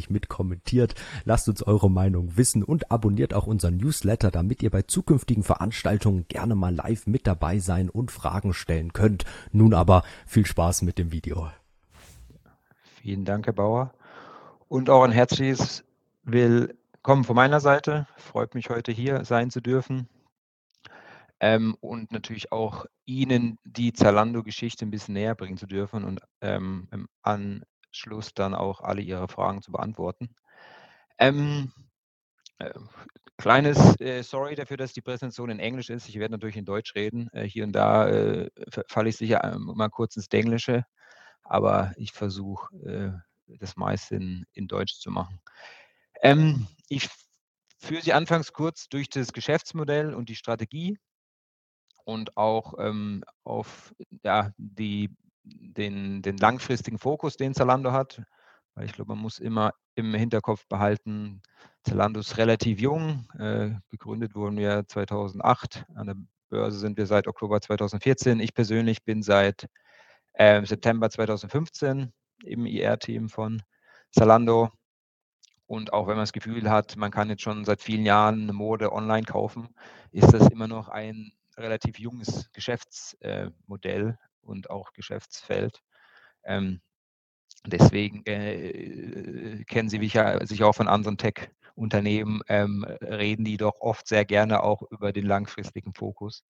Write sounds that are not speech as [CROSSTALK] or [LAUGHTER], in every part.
fleißig mit kommentiert. Lasst uns eure Meinung wissen und abonniert auch unseren Newsletter, damit ihr bei zukünftigen Veranstaltungen gerne mal live mit dabei sein und Fragen stellen könnt. Nun aber viel Spaß mit dem Video. Vielen Dank, Herr Bauer. Und auch ein herzliches Willkommen von meiner Seite. Freut mich, heute hier sein zu dürfen. Ähm, und natürlich auch Ihnen die Zalando-Geschichte ein bisschen näher bringen zu dürfen und ähm, an Schluss dann auch alle Ihre Fragen zu beantworten. Ähm, äh, kleines äh, Sorry dafür, dass die Präsentation in Englisch ist. Ich werde natürlich in Deutsch reden. Äh, hier und da äh, falle ich sicher mal kurz ins Englische, aber ich versuche äh, das meiste in, in, Deutsch zu machen. Ähm, ich führe Sie anfangs kurz durch das Geschäftsmodell und die Strategie und auch ähm, auf ja, die den, den langfristigen Fokus, den Zalando hat. Weil ich glaube, man muss immer im Hinterkopf behalten, Zalando ist relativ jung. Äh, gegründet wurden wir 2008. An der Börse sind wir seit Oktober 2014. Ich persönlich bin seit äh, September 2015 im IR-Team von Zalando. Und auch wenn man das Gefühl hat, man kann jetzt schon seit vielen Jahren eine Mode online kaufen, ist das immer noch ein relativ junges Geschäftsmodell und auch Geschäftsfeld. Ähm, deswegen äh, kennen Sie mich ja sich auch von anderen Tech-Unternehmen, ähm, reden die doch oft sehr gerne auch über den langfristigen Fokus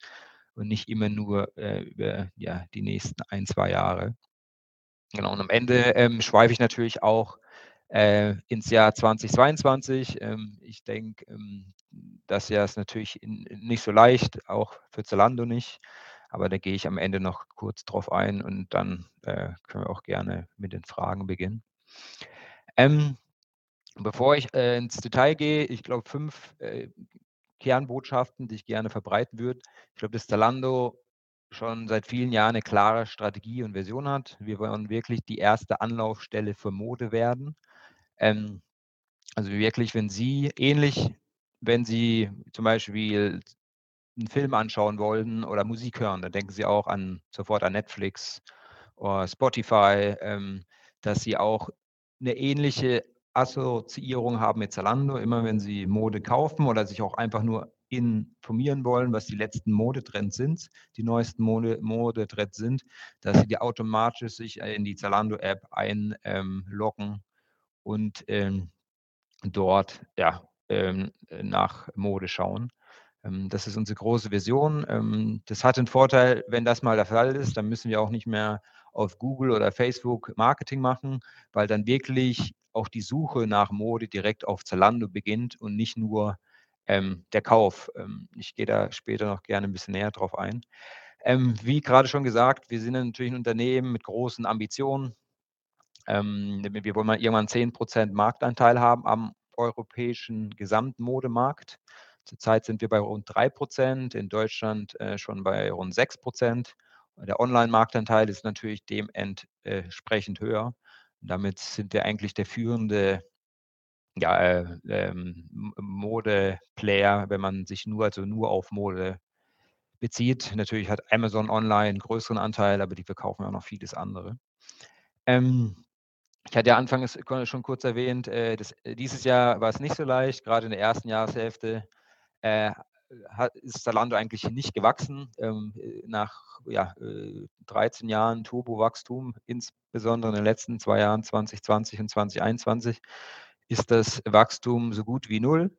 und nicht immer nur äh, über ja, die nächsten ein, zwei Jahre. Genau, und am Ende ähm, schweife ich natürlich auch äh, ins Jahr 2022. Ähm, ich denke, ähm, das Jahr ist natürlich in, nicht so leicht, auch für Zalando nicht. Aber da gehe ich am Ende noch kurz drauf ein und dann äh, können wir auch gerne mit den Fragen beginnen. Ähm, bevor ich äh, ins Detail gehe, ich glaube, fünf äh, Kernbotschaften, die ich gerne verbreiten würde. Ich glaube, dass Zalando schon seit vielen Jahren eine klare Strategie und Version hat. Wir wollen wirklich die erste Anlaufstelle für Mode werden. Ähm, also wirklich, wenn Sie ähnlich, wenn Sie zum Beispiel einen Film anschauen wollen oder Musik hören, dann denken Sie auch an sofort an Netflix oder Spotify, ähm, dass Sie auch eine ähnliche Assoziierung haben mit Zalando, immer wenn Sie Mode kaufen oder sich auch einfach nur informieren wollen, was die letzten Modetrends sind, die neuesten Mode, Modetrends sind, dass Sie die automatisch sich in die Zalando-App einloggen ähm, und ähm, dort ja, ähm, nach Mode schauen. Ähm, das ist unsere große Vision. Ähm, das hat den Vorteil, wenn das mal der Fall ist, dann müssen wir auch nicht mehr auf Google oder Facebook Marketing machen, weil dann wirklich auch die Suche nach Mode direkt auf Zalando beginnt und nicht nur ähm, der Kauf. Ähm, ich gehe da später noch gerne ein bisschen näher drauf ein. Ähm, wie gerade schon gesagt, wir sind natürlich ein Unternehmen mit großen Ambitionen. Ähm, wir wollen mal irgendwann 10% Marktanteil haben am europäischen Gesamtmodemarkt. Zurzeit sind wir bei rund 3 Prozent, in Deutschland äh, schon bei rund 6 Prozent. Der Online-Marktanteil ist natürlich dementsprechend höher. Und damit sind wir eigentlich der führende ja, äh, ähm, Mode-Player, wenn man sich nur, also nur auf Mode bezieht. Natürlich hat Amazon Online einen größeren Anteil, aber die verkaufen auch noch vieles andere. Ähm, ich hatte ja anfangs schon kurz erwähnt, äh, das, dieses Jahr war es nicht so leicht, gerade in der ersten Jahreshälfte äh, hat, ist Zalando eigentlich nicht gewachsen. Ähm, nach ja, 13 äh, Jahren Turbo-Wachstum, insbesondere in den letzten zwei Jahren, 2020 und 2021, ist das Wachstum so gut wie null.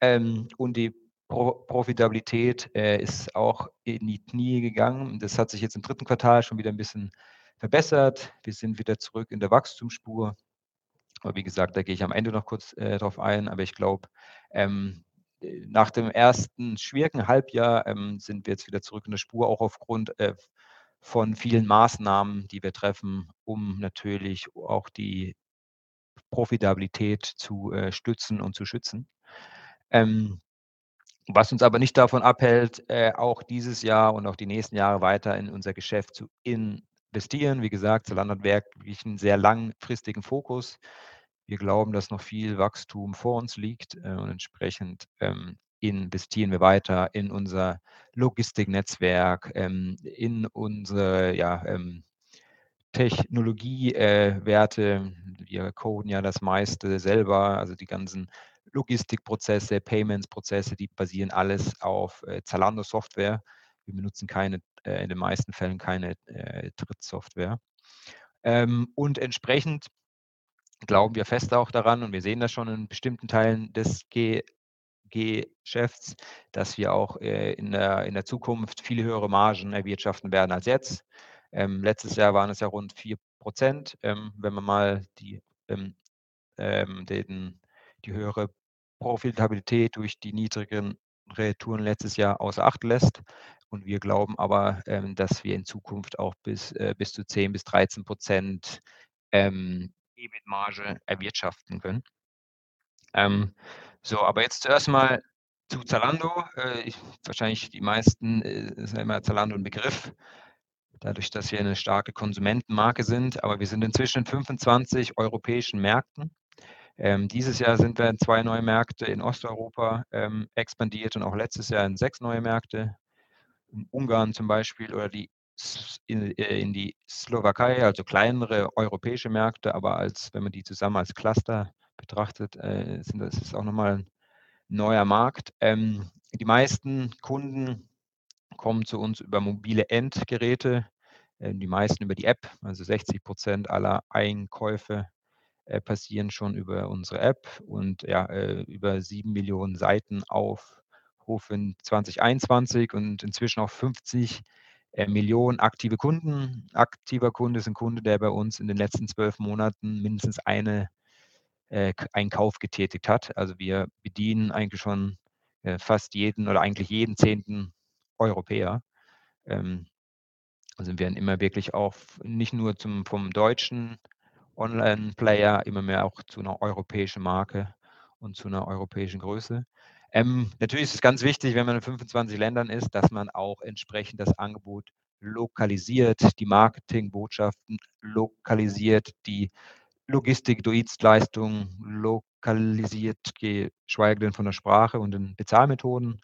Ähm, und die Pro Profitabilität äh, ist auch in die Knie gegangen. Das hat sich jetzt im dritten Quartal schon wieder ein bisschen verbessert. Wir sind wieder zurück in der Wachstumsspur. Aber wie gesagt, da gehe ich am Ende noch kurz äh, drauf ein. Aber ich glaube, ähm, nach dem ersten schwierigen Halbjahr ähm, sind wir jetzt wieder zurück in der Spur, auch aufgrund äh, von vielen Maßnahmen, die wir treffen, um natürlich auch die Profitabilität zu, äh, stützen und zu schützen. Ähm, was uns aber nicht davon abhält, äh, auch dieses Jahr und auch die nächsten Jahre weiter in unser Geschäft zu investieren. Wie gesagt, Zalando hat wirklich 'n sehr langfristigen Fokus. Wir glauben, dass noch viel Wachstum vor uns liegt, äh, und entsprechend, ähm, investieren wir weiter in unser Logistiknetzwerk, ähm, in unsere, ja, ähm, Technologie äh. Wir coden ja das meiste selber, also die ganzen Logistikprozesse, Payments-Prozesse, die basieren alles auf, äh, Zalando-Software. Wir benutzen keine äh, in den meisten Fällen keine, äh, Drittsoftware. Ähm, und entsprechend glauben wir fest auch daran und wir sehen das schon in bestimmten Teilen des Ge Geschäfts, dass wir auch, äh, in der in der Zukunft viel höhere Margen erwirtschaften werden als jetzt. Ähm, letztes Jahr waren es ja rund 4% ähm, wenn man mal die, ähm, ähm, den die höhere Profitabilität durch die niedrigen Retouren letztes Jahr außer Acht lässt. Und wir glauben aber, ähm, dass wir in Zukunft auch bis äh, bis zu 10 bis 13 ähm, EBIT-Marge erwirtschaften können. Ähm, so, aber jetzt zuerst mal zu Zalando. Äh, ich wahrscheinlich die meisten, äh, ist immer Zalando 'n Begriff, dadurch, dass wir 'ne starke Konsumentenmarke sind, aber wir sind inzwischen in 25 europäischen Märkten. Ähm, dieses Jahr sind wir in 2 neue Märkte in Osteuropa, ähm, expandiert und auch letztes Jahr in 6 neue Märkte. In Ungarn zum Beispiel oder die in äh, in die Slowakei, also kleinere europäische Märkte, aber als wenn man die zusammen als Cluster betrachtet, äh, sind das ist auch noch mal 'n neuer Markt. Ähm, die meisten Kunden kommen zu uns über mobile Endgeräte, äh, die meisten über die App. Also 60% aller Einkäufe, äh, passieren schon über unsere App und ja, äh, über 7 Millionen Seitenaufrufe in 2021 und inzwischen auch 50, äh, Millionen aktive Kunden. Aktiver Kunde ist 'n Kunde, der bei uns in den letzten 12 Monaten mindestens eine äh, einen Kauf getätigt hat. Also, wir bedienen eigentlich schon, äh, fast jeden oder eigentlich jeden 10. Europäer. Ähm, also, werden immer wirklich auch nicht nur zum vom deutschen Online-Player, immer mehr auch zu 'ner europäischen Marke und zu 'ner europäischen Größe. Ähm, natürlich ist es ganz wichtig, wenn man in 25 Ländern ist, dass man auch entsprechend das Angebot lokalisiert, die Marketingbotschaften lokalisiert, die Logistik, Dienstleistungen lokalisiert, geschweige denn von der Sprache und den Bezahlmethoden.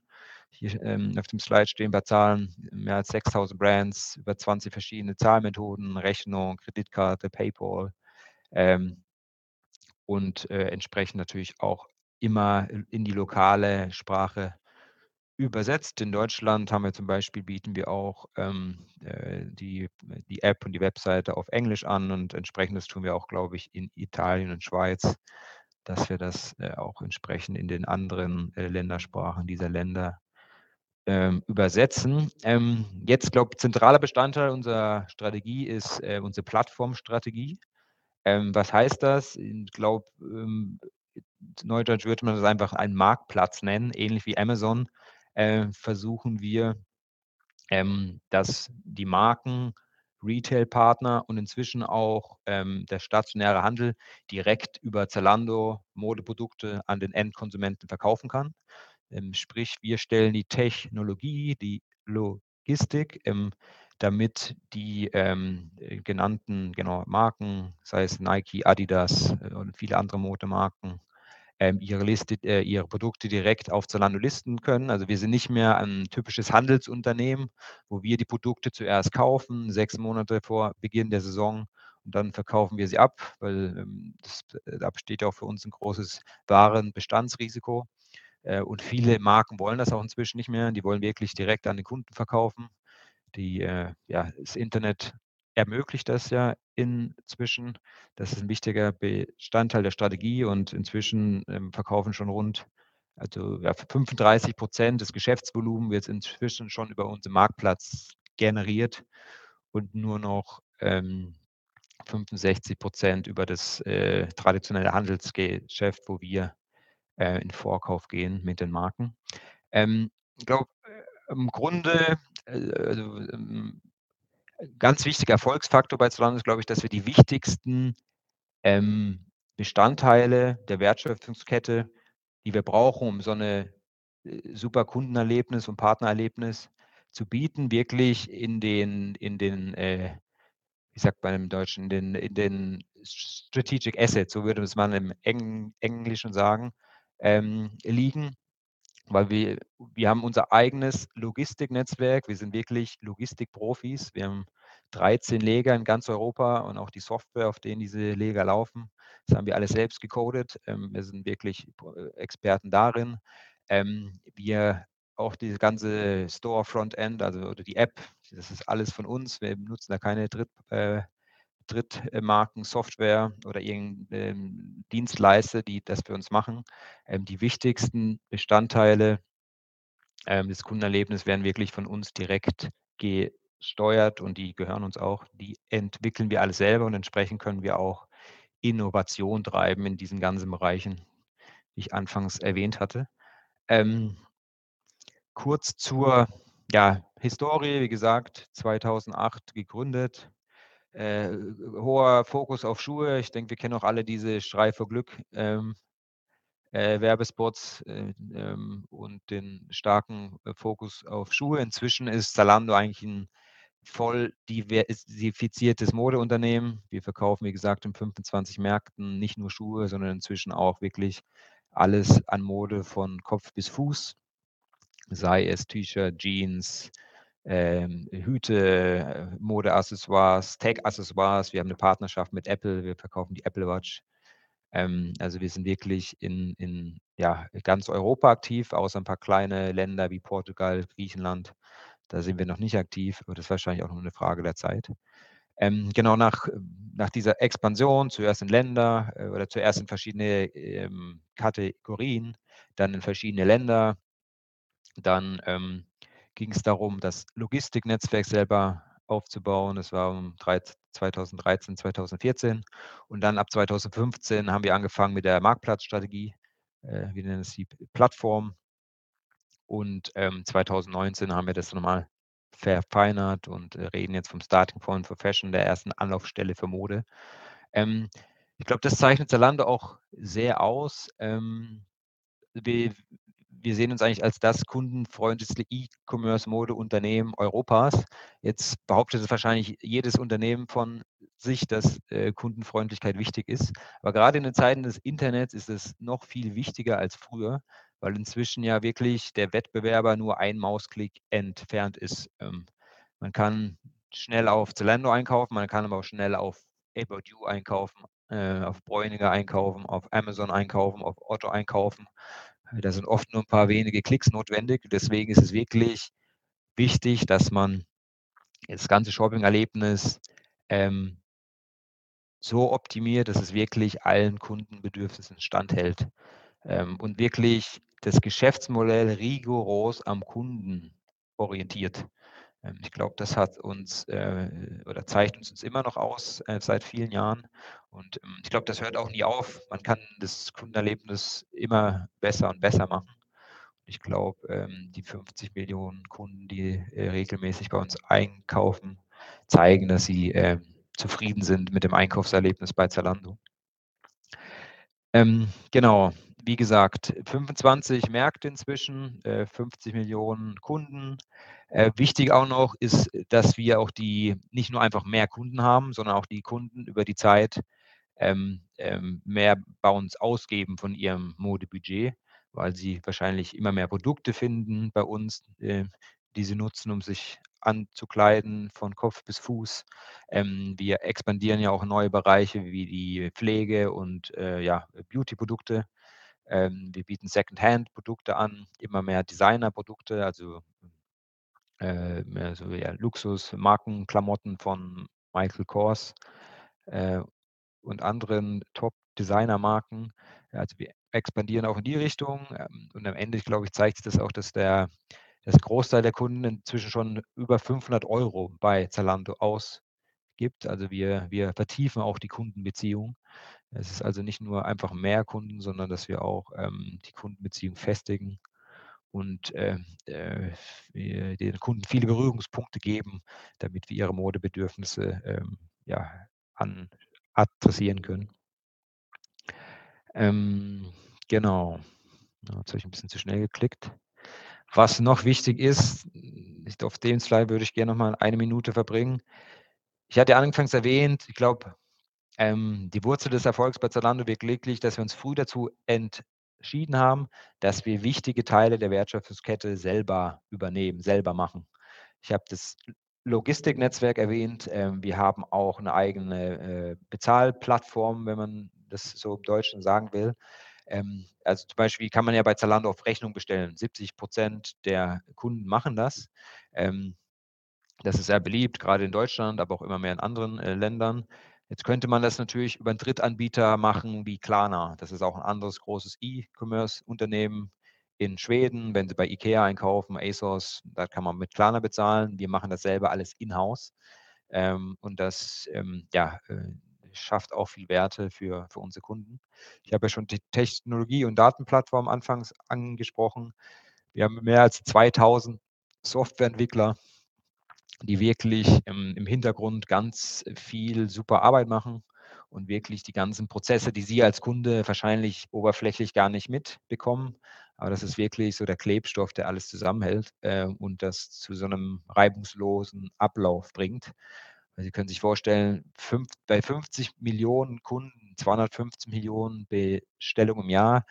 Hier, ähm, auf dem Slide stehen wir Zahlen, mehr als 6.000 Brands, über 20 verschiedene Zahlmethoden, Rechnung, Kreditkarte, PayPal, ähm, und, äh, entsprechend natürlich auch immer in die lokale Sprache übersetzt. In Deutschland haben wir zum Beispiel bieten wir auch, ähm, äh, die die App und die Webseite auf Englisch an und Entsprechendes tun wir auch, glaube ich, in Italien und Schweiz, dass wir das, äh, auch entsprechend in den anderen, äh, Ländersprachen dieser Länder, ähm, übersetzen. Ähm, jetzt glaube zentraler Bestandteil unserer Strategie ist, äh, unsere Plattformstrategie. Ähm, was heißt das? Ich glaube, ähm, neudeutsch würde man das einfach einen Marktplatz nennen, ähnlich wie Amazon, äh, versuchen wir, ähm, dass die Marken, Retailpartner und inzwischen auch, ähm, der stationäre Handel direkt über Zalando Modeprodukte an den Endkonsumenten verkaufen kann. Ähm, sprich, wir stellen die Technologie, die Logistik, ähm, damit die, ähm, äh, genannten, genau, Marken, sei es Nike, Adidas, äh, und viele andere Modemarken, ihre Liste äh, ihre Produkte direkt auf Zalando listen können. Also, wir sind nicht mehr ein typisches Handelsunternehmen, wo wir die Produkte zuerst kaufen, 6 Monate vor Beginn der Saison und dann verkaufen wir sie ab, weil, ähm, das da besteht ja auch für uns 'n großes Warenbestandsrisiko. Äh, und viele Marken wollen das auch inzwischen nicht mehr. Die wollen wirklich direkt an den Kunden verkaufen. Die, äh ja, das Internet ermöglicht das ja inzwischen. Das ist 'n wichtiger Bestandteil der Strategie und inzwischen, ähm, verkaufen schon rund also, ja, 35% des Geschäftsvolumen wird inzwischen schon über unseren Marktplatz generiert und nur noch, ähm, 65% über das, äh, traditionelle Handelsgeschäft, wo wir, äh, in Vorkauf gehen mit den Marken. Ähm, ich glaube, äh, im Grunde, äh, also, ähm Ganz wichtiger Erfolgsfaktor bei Zalando ist, glaube ich, dass wir die wichtigsten, ähm, Bestandteile der Wertschöpfungskette, die wir brauchen, um so 'ne, äh, super Kundenerlebnis und Partnererlebnis zu bieten, wirklich in den in den, äh, wie sagt man im Deutschen, in den in den Strategic Assets, so würde es man im Eng Englischen sagen, ähm, liegen. Weil wir wir haben unser eigenes Logistiknetzwerk. Wir sind wirklich Logistikprofis. Wir haben 13 Lager in ganz Europa und auch die Software, auf denen diese Lager laufen, das haben wir alles selbst gecodet. Ähm, wir sind wirklich äh, Experten darin. Ähm, wir auch dieses ganze Store Frontend, also oder die App, das ist alles von uns. Wir benutzen da keine Dritt äh, Drittmarken-Software oder irgend ähm, Dienstleister, die das für uns machen. Ähm, die wichtigsten Bestandteile, ähm, des Kundenerlebnisses werden wirklich von uns direkt gesteuert und die gehören uns auch. Die entwickeln wir alles selber und entsprechend können wir auch Innovation treiben in diesen ganzen Bereichen, die ich anfangs erwähnt hatte. Ähm, kurz zur, ja, Historie, wie gesagt, 2008 gegründet. Äh, hoher Fokus auf Schuhe. Ich denke, wir kennen auch alle diese Schrei vor Glück, ähm, äh, Werbespots, äh, ähm, und den starken, äh, Fokus auf Schuhe. Inzwischen ist Zalando eigentlich 'n voll diversifiziertes Modeunternehmen. Wir verkaufen, wie gesagt, in 25 Märkten nicht nur Schuhe, sondern inzwischen auch wirklich alles an Mode von Kopf bis Fuß, sei es T-Shirt, Jeans, ähm, Hüte, Modeaccessoires, Tech-Accessoires. Wir haben 'ne Partnerschaft mit Apple. Wir verkaufen die Apple Watch. Ähm, also, wir sind wirklich in in, ja, ganz Europa aktiv, außer 'n paar kleine Länder wie Portugal, Griechenland. Da sind wir noch nicht aktiv, aber das ist wahrscheinlich auch nur 'ne Frage der Zeit. Ähm, genau nach nach dieser Expansion, zuerst in Länder, äh, oder zuerst in verschiedene, ähm, Kategorien, dann in verschiedene Länder. Dann, ähm, ging's darum, das Logistiknetzwerk selber aufzubauen. Das war um dreiz 2013, 2014 und dann ab 2015 haben wir angefangen mit der Marktplatzstrategie. Äh, wir nennen es die Plattform. Und, ähm, 2019 haben wir das noch mal verfeinert und, äh, reden jetzt vom Starting Point for Fashion, der ersten Anlaufstelle für Mode. Ähm, ich glaube, das zeichnet Zalando auch sehr aus. Ähm, wir wir sehen uns eigentlich als das kundenfreundlichste E-Commerce-Modeunternehmen Europas. Jetzt behauptet es wahrscheinlich jedes Unternehmen von sich, dass, äh, Kundenfreundlichkeit wichtig ist. Aber grade in den Zeiten des Internets ist es noch viel wichtiger als früher, weil inzwischen ja wirklich der Wettbewerber nur ein Mausklick entfernt ist. Ähm, man kann schnell auf Zalando einkaufen, man kann aber auch schnell auf About You einkaufen, äh, auf Breuninger einkaufen, auf Amazon einkaufen, auf Otto einkaufen. Da sind oft nur 'n paar wenige Klicks notwendig. Deswegen ist es wirklich wichtig, dass man das ganze Shopping-Erlebnis, ähm so optimiert, dass es wirklich allen Kundenbedürfnissen standhält, ähm, und wirklich das Geschäftsmodell rigoros am Kunden orientiert. Ähm, ich glaube, das hat uns, äh, oder zeichnet uns immer noch aus, äh, seit vielen Jahren. Und, ähm, ich glaube, das hört auch nie auf. Man kann das Kundenerlebnis immer besser und besser machen. Ich glaube, ähm, die 50.000.000 Kunden, die, äh, regelmäßig bei uns einkaufen, zeigen, dass sie, ähm, zufrieden sind mit dem Einkaufserlebnis bei Zalando. Ähm, genau, wie gesagt, 25 Märkte inzwischen, äh, 50.000.000 Kunden. Äh, wichtig auch noch ist, dass wir auch die nicht nur einfach mehr Kunden haben, sondern auch die Kunden über die Zeit, ähm, ähm, mehr bei uns ausgeben von ihrem Modebudget, weil sie wahrscheinlich immer mehr Produkte finden bei uns, äh, die sie nutzen, um sich anzukleiden von Kopf bis Fuß. Ähm, wir expandieren ja auch neue Bereiche wie die Pflege und, äh, ja, Beauty-Produkte. Ähm, wir bieten Secondhand-Produkte an, immer mehr Designerprodukte, also, äh, mehr so eher Luxus, Markenklamotten von Michael Kors, äh, und anderen Top-Designermarken. Also, wir expandieren auch in die Richtung, ähm, und am Ende, glaube ich, zeigt sich das auch, dass der das Großteil der Kunden inzwischen schon über 500 € bei Zalando ausgibt. Also, wir wir vertiefen auch die Kundenbeziehung. Es ist also nicht nur einfach mehr Kunden, sondern dass wir auch, ähm, die Kundenbeziehung festigen. und äh, äh, den Kunden viele Berührungspunkte geben, damit wir ihre Modebedürfnisse ähm, ja, an, adressieren können. Ähm, genau. Jetzt habe ich ein bisschen zu schnell geklickt. Was noch wichtig ist, auf dem Slide würde ich gerne noch mal eine Minute verbringen. Ich hatte anfangs erwähnt, ich glaube, ähm, die Wurzel des Erfolgs bei Zalando wird wirklich, dass wir uns früh dazu entschieden haben, dass wir wichtige Teile der Wertschöpfungskette selber übernehmen, selber machen. Ich habe das Logistiknetzwerk erwähnt. Ähm, wir haben auch eine eigene äh, Bezahlplattform, wenn man das so im Deutschen sagen will. Ähm, also zum Beispiel kann man ja bei Zalando auf Rechnung bestellen. 70 Prozent der Kunden machen das. Ähm, das ist sehr beliebt, gerade in Deutschland, aber auch immer mehr in anderen äh, Ländern. Jetzt könnte man das natürlich über einen Drittanbieter machen wie Klarna. Das ist auch ein anderes großes E-Commerce-Unternehmen in Schweden. Wenn Sie bei Ikea einkaufen, ASOS, da kann man mit Klarna bezahlen. Wir machen das selber alles in-house. Ähm, und das ähm, ja, äh, schafft auch viel Werte für, für unsere Kunden. Ich habe ja schon die Technologie- und Datenplattform anfangs angesprochen. Wir haben mehr als 2000 Softwareentwickler, die wirklich im, im Hintergrund ganz viel super Arbeit machen und wirklich die ganzen Prozesse, die Sie als Kunde wahrscheinlich oberflächlich gar nicht mitbekommen. Aber das ist wirklich so der Klebstoff, der alles zusammenhält äh, und das zu so einem reibungslosen Ablauf bringt. Sie können sich vorstellen, fünf, bei 50 Millionen Kunden, 250 Millionen Bestellungen im Jahr,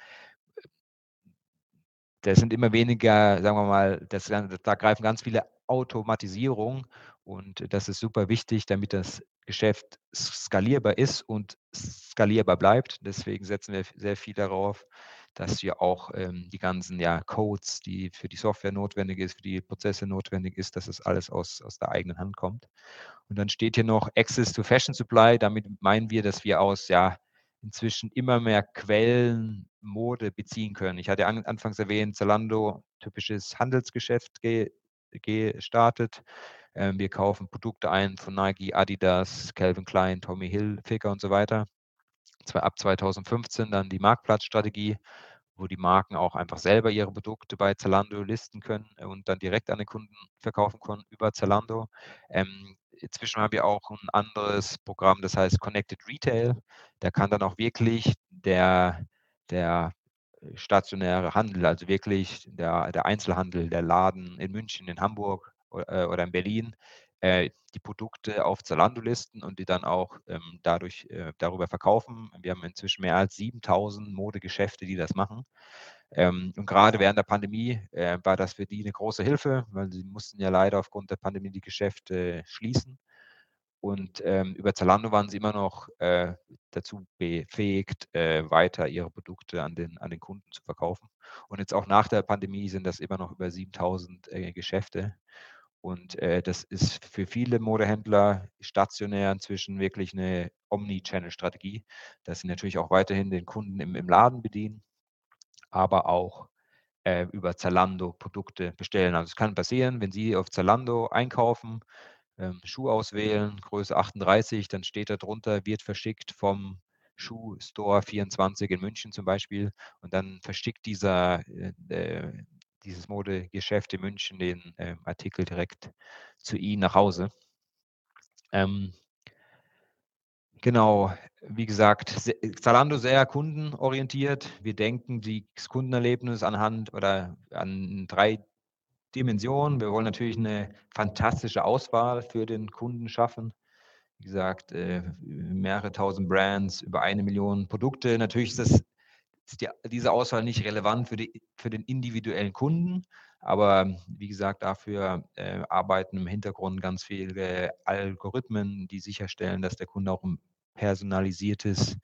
das sind immer weniger, sagen wir mal, das, da greifen ganz viele Automatisierungen und das ist super wichtig, damit das Geschäft skalierbar ist und skalierbar bleibt. Deswegen setzen wir sehr viel darauf, dass wir auch ähm, die ganzen ja, Codes, die für die Software notwendig ist, für die Prozesse notwendig ist, dass es alles aus, aus der eigenen Hand kommt. Und dann steht hier noch Access to Fashion Supply. Damit meinen wir, dass wir aus ja inzwischen immer mehr Quellen Mode beziehen können. Ich hatte an, anfangs erwähnt, Zalando, typisches Handelsgeschäft ge, gestartet. Ähm, wir kaufen Produkte ein von Nike, Adidas, Calvin Klein, Tommy Hilfiger und so weiter. Ab 2015 dann die Marktplatzstrategie, wo die Marken auch einfach selber ihre Produkte bei Zalando listen können und dann direkt an den Kunden verkaufen können über Zalando. Ähm, inzwischen haben wir auch ein anderes Programm, das heißt Connected Retail. Da kann dann auch wirklich der, der stationäre Handel, also wirklich der, der Einzelhandel, der Laden in München, in Hamburg oder, äh, oder in Berlin, äh, die Produkte auf Zalando listen und die dann auch ähm, dadurch äh, darüber verkaufen. Wir haben inzwischen mehr als 7000 Modegeschäfte, die das machen. Ähm, und gerade während der Pandemie äh, war das für die eine große Hilfe, weil sie mussten ja leider aufgrund der Pandemie die Geschäfte schließen. Und ähm, über Zalando waren sie immer noch äh, dazu befähigt, äh, weiter ihre Produkte an den, an den Kunden zu verkaufen. Und jetzt auch nach der Pandemie sind das immer noch über 7000 äh, Geschäfte. Und äh, das ist für viele Modehändler stationär inzwischen wirklich eine Omni-Channel-Strategie, dass sie natürlich auch weiterhin den Kunden im, im Laden bedienen, aber auch äh, über Zalando Produkte bestellen. Also es kann passieren, wenn Sie auf Zalando einkaufen, ähm, Schuh auswählen, Größe 38, dann steht da drunter, wird verschickt vom Schuhstore 24 in München zum Beispiel. Und dann verschickt dieser, äh, äh, dieses Modegeschäft in München den äh, Artikel direkt zu Ihnen nach Hause. Ähm, genau, wie gesagt, Zalando sehr kundenorientiert. Wir denken das Kundenerlebnis anhand oder an drei Dimensionen. Wir wollen natürlich eine fantastische Auswahl für den Kunden schaffen. Wie gesagt, äh, mehrere tausend Brands, über eine Million Produkte. Natürlich ist, das, ist die, diese Auswahl nicht relevant für, die, für den individuellen Kunden, aber wie gesagt, dafür äh, arbeiten im Hintergrund ganz viele Algorithmen, die sicherstellen, dass der Kunde auch ein personalisiertes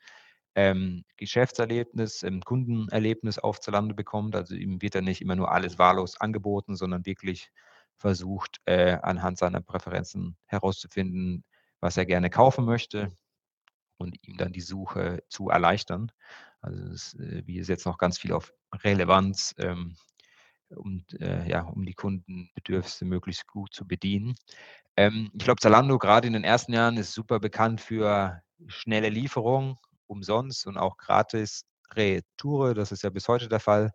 ähm, Geschäftserlebnis, ähm, Kundenerlebnis auf Zalando bekommt. Also ihm wird dann nicht immer nur alles wahllos angeboten, sondern wirklich versucht, äh, anhand seiner Präferenzen herauszufinden, was er gerne kaufen möchte und ihm dann die Suche zu erleichtern. Also es, äh, wir setzen noch ganz viel auf Relevanz, ähm, und, äh, ja, um die Kundenbedürfnisse möglichst gut zu bedienen. Ähm, ich glaube, Zalando gerade in den ersten Jahren ist super bekannt für schnelle Lieferung, umsonst und auch gratis Retoure. Das ist ja bis heute der Fall.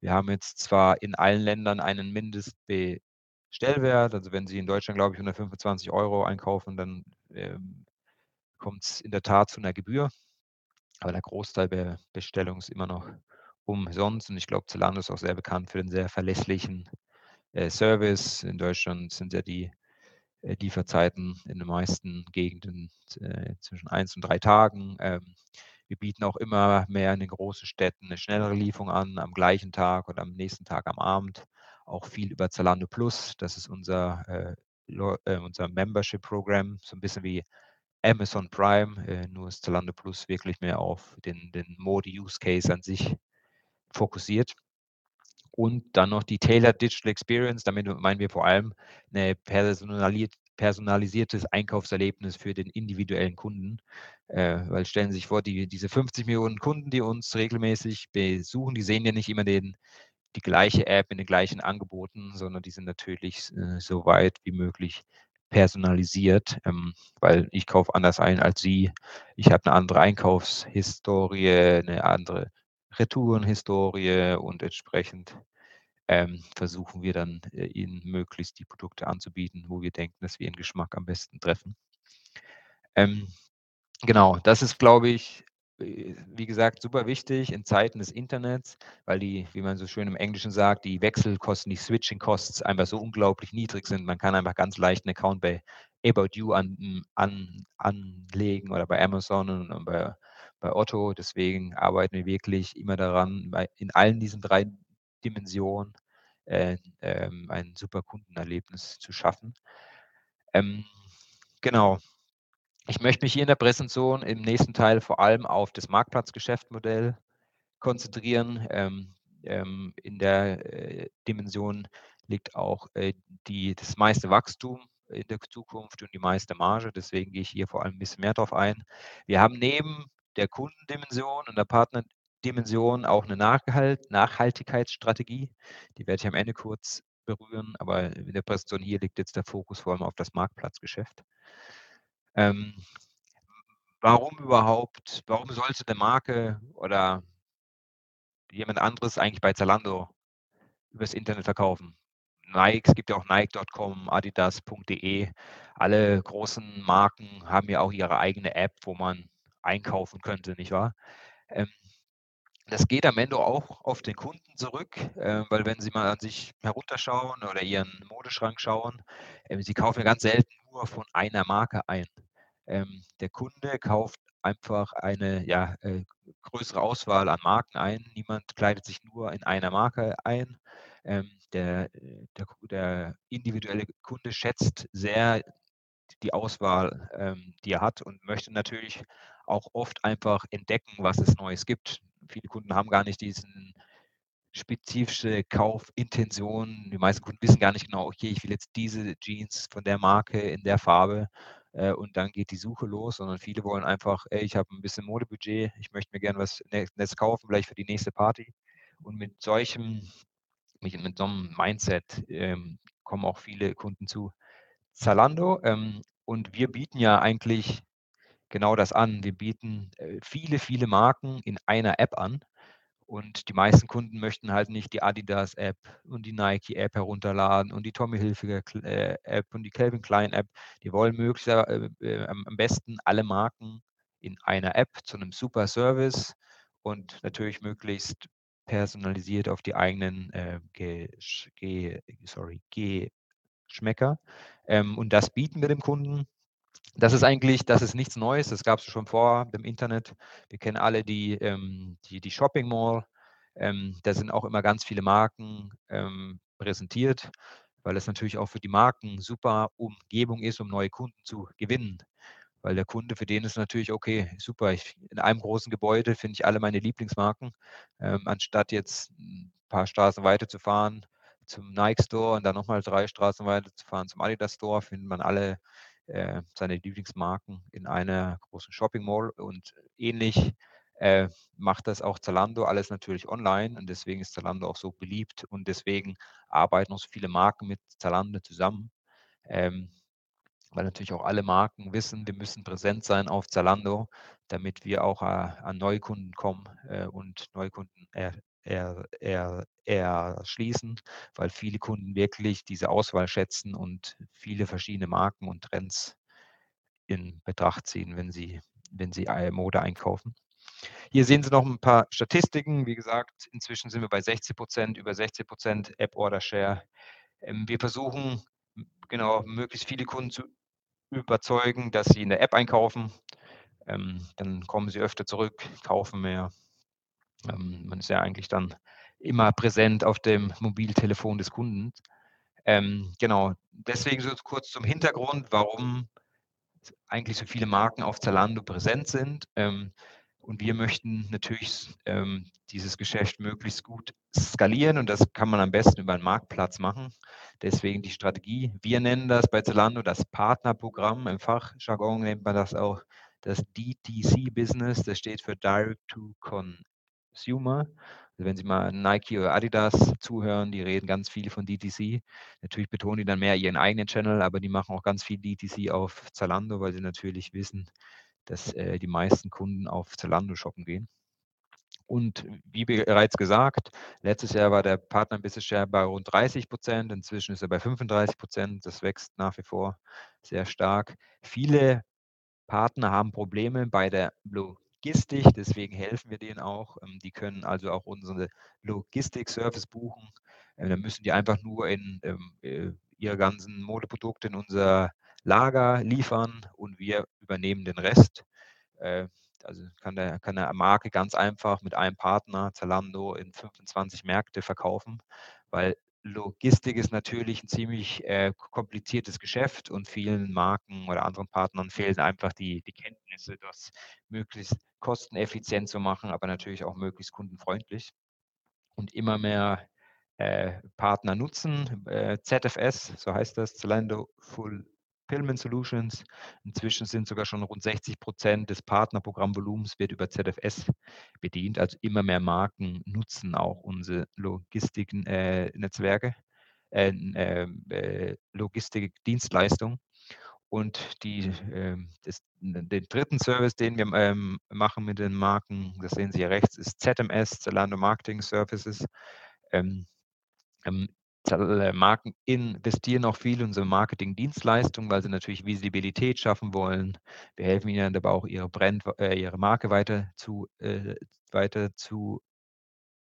Wir haben jetzt zwar in allen Ländern einen Mindestbestellwert, also wenn Sie in Deutschland, glaube ich, 125 Euro einkaufen, dann ähm, kommt es in der Tat zu einer Gebühr. Aber der Großteil der Bestellung ist immer noch umsonst und ich glaube, Zalando ist auch sehr bekannt für den sehr verlässlichen äh, Service. In Deutschland sind ja die Lieferzeiten in den meisten Gegenden äh, zwischen eins und drei Tagen. Ähm, wir bieten auch immer mehr in den großen Städten eine schnellere Lieferung an, am gleichen Tag oder am nächsten Tag am Abend. Auch viel über Zalando Plus. Das ist unser, äh, äh, unser Membership-Programm, so ein bisschen wie Amazon Prime, äh, nur ist Zalando Plus wirklich mehr auf den, den Mode-Use-Case an sich fokussiert. Und dann noch die Tailored Digital Experience. Damit meinen wir vor allem eine personalisiertes Einkaufserlebnis für den individuellen Kunden. Äh, weil stellen Sie sich vor, die, diese 50 Millionen Kunden, die uns regelmäßig besuchen, die sehen ja nicht immer den, die gleiche App in den gleichen Angeboten, sondern die sind natürlich äh, so weit wie möglich personalisiert, ähm, weil ich kaufe anders ein als Sie. Ich habe eine andere Einkaufshistorie, eine andere Retourenhistorie und entsprechend ähm, versuchen wir dann äh, Ihnen möglichst die Produkte anzubieten, wo wir denken, dass wir Ihren Geschmack am besten treffen. Ähm, genau, das ist, glaube ich, äh, wie gesagt, super wichtig in Zeiten des Internets, weil die, wie man so schön im Englischen sagt, die Wechselkosten, die Switching Costs einfach so unglaublich niedrig sind. Man kann einfach ganz leicht einen Account bei About You an, an, anlegen oder bei Amazon und bei, bei Otto. Deswegen arbeiten wir wirklich immer daran, in allen diesen drei Dimensionen äh, ähm, ein super Kundenerlebnis zu schaffen. Ähm, genau. Ich möchte mich hier in der Präsentation im nächsten Teil vor allem auf das Marktplatzgeschäftsmodell konzentrieren. Ähm, ähm, in der äh, Dimension liegt auch äh, die, das meiste Wachstum in der Zukunft und die meiste Marge. Deswegen gehe ich hier vor allem ein bisschen mehr drauf ein. Wir haben neben der Kundendimension und der Partnerdimension auch eine Nachhalt Nachhaltigkeitsstrategie. Die werde ich am Ende kurz berühren, aber in der Präsentation hier liegt jetzt der Fokus vor allem auf das Marktplatzgeschäft. Ähm, warum überhaupt, warum sollte eine Marke oder jemand anderes eigentlich bei Zalando übers Internet verkaufen? Nike, es gibt ja auch Nike.com, Adidas.de. Alle großen Marken haben ja auch ihre eigene App, wo man einkaufen könnte, nicht wahr? Ähm, das geht am Ende auch auf den Kunden zurück, äh, weil wenn Sie mal an sich herunterschauen oder Ihren Modeschrank schauen, äh, Sie kaufen ja ganz selten nur von einer Marke ein. Ähm, der Kunde kauft einfach eine ja, äh, größere Auswahl an Marken ein. Niemand kleidet sich nur in einer Marke ein. Ähm, der, der, der, individuelle Kunde schätzt sehr die Auswahl, ähm, die er hat und möchte natürlich auch oft einfach entdecken, was es Neues gibt. Viele Kunden haben gar nicht diesen spezifische Kaufintention. Die meisten Kunden wissen gar nicht genau, okay, ich will jetzt diese Jeans von der Marke in der Farbe äh, und dann geht die Suche los, sondern viele wollen einfach, ey, ich habe ein bisschen Modebudget, ich möchte mir gerne was Nettes kaufen, vielleicht für die nächste Party. Und mit solchem, mit, mit so einem Mindset ähm, kommen auch viele Kunden zu Zalando. Ähm, und wir bieten ja eigentlich genau das an. Wir bieten äh, viele, viele Marken in einer App an. Und die meisten Kunden möchten halt nicht die Adidas-App und die Nike-App herunterladen und die Tommy Hilfiger-App und die Calvin Klein-App. Die wollen möglichst äh, äh, am besten alle Marken in einer App zu einem super Service und natürlich möglichst personalisiert auf die eigenen äh, Ge Ge sorry, Geschmäcker. Ähm, und das bieten wir dem Kunden. Das ist eigentlich, das ist nichts Neues, das gab es schon vor dem Internet. Wir kennen alle die, ähm, die, die Shopping Mall. Ähm, da sind auch immer ganz viele Marken ähm, präsentiert, weil es natürlich auch für die Marken super Umgebung ist, um neue Kunden zu gewinnen. Weil der Kunde, für den ist natürlich, okay, super, ich, in einem großen Gebäude finde ich alle meine Lieblingsmarken, ähm, anstatt jetzt ein paar Straßen weiter zu fahren zum Nike Store und dann nochmal drei Straßen weiter zu fahren zum Adidas Store, findet man alle äh, seine Lieblingsmarken in einer großen Shopping Mall und ähnlich äh, macht das auch Zalando, alles natürlich online und deswegen ist Zalando auch so beliebt und deswegen arbeiten auch so viele Marken mit Zalando zusammen, ähm, weil natürlich auch alle Marken wissen, wir müssen präsent sein auf Zalando, damit wir auch äh, an neue Kunden kommen äh, und neue Kunden er er erschließen, weil viele Kunden wirklich diese Auswahl schätzen und viele verschiedene Marken und Trends in Betracht ziehen, wenn sie wenn sie, Mode einkaufen. Hier sehen Sie noch 'n paar Statistiken. Wie gesagt, inzwischen sind wir bei 60% über 60% App Order Share. Ähm, wir versuchen, genau, möglichst viele Kunden zu überzeugen, dass sie in der App einkaufen. Ähm, dann kommen sie öfter zurück, kaufen mehr. Ähm, man ist ja eigentlich dann immer präsent auf dem Mobiltelefon des Kunden. Ähm, genau, deswegen so kurz zum Hintergrund, warum eigentlich so viele Marken auf Zalando präsent sind. Ähm, und wir möchten natürlich ähm, dieses Geschäft möglichst gut skalieren und das kann man am besten über 'n Marktplatz machen. Deswegen die Strategie. Wir nennen das bei Zalando das Partnerprogramm. Im Fachjargon nennt man das auch das DTC-Business. Das steht für Direct to Consumer. Also, wenn Sie mal Nike oder Adidas zuhören, die reden ganz viel von DTC. Natürlich betonen die dann mehr ihren eigenen Channel, aber die machen auch ganz viel DTC auf Zalando, weil sie natürlich wissen, dass, äh, die meisten Kunden auf Zalando shoppen gehen. Und wie bereits gesagt, letztes Jahr war der Partner Business Share bei rund 30% Inzwischen ist er bei 35% Das wächst nach wie vor sehr stark. Viele Partner haben Probleme bei der Logistik, deswegen helfen wir denen auch. Ähm, die können also auch unsere Logistik-Service buchen. Äh, dann müssen die einfach nur in, ähm, äh, ihre ganzen Modeprodukte in unser Lager liefern und wir übernehmen den Rest. Äh, also kann der kann 'ne Marke ganz einfach mit einem Partner, Zalando, in 25 Märkte verkaufen, weil Logistik ist natürlich 'n ziemlich, äh, kompliziertes Geschäft und vielen Marken oder anderen Partnern fehlen einfach die die Kenntnisse, das möglichst kosteneffizient zu machen, aber natürlich auch möglichst kundenfreundlich. Und immer mehr, äh, Partner nutzen, äh, ZFS, so heißt das, Zalando Fulfillment Solutions. Inzwischen sind sogar schon rund 60% des Partnerprogrammvolumens wird über ZFS bedient. Also, immer mehr Marken nutzen auch unsere Logistiken äh, Netzwerke, äh, ähm, äh, Logistikdienstleistung. Und die, ähm, das den 3. Service, den wir, ähm, machen mit den Marken, das sehen Sie hier rechts, ist ZMS, Zalando Marketing Services. Ähm, ähm, Marken investieren auch viel in unsere Marketingdienstleistungen, weil sie natürlich Visibilität schaffen wollen. Wir helfen ihnen dabei auch ihre Brand äh, ihre Marke weiter zu äh, weiter zu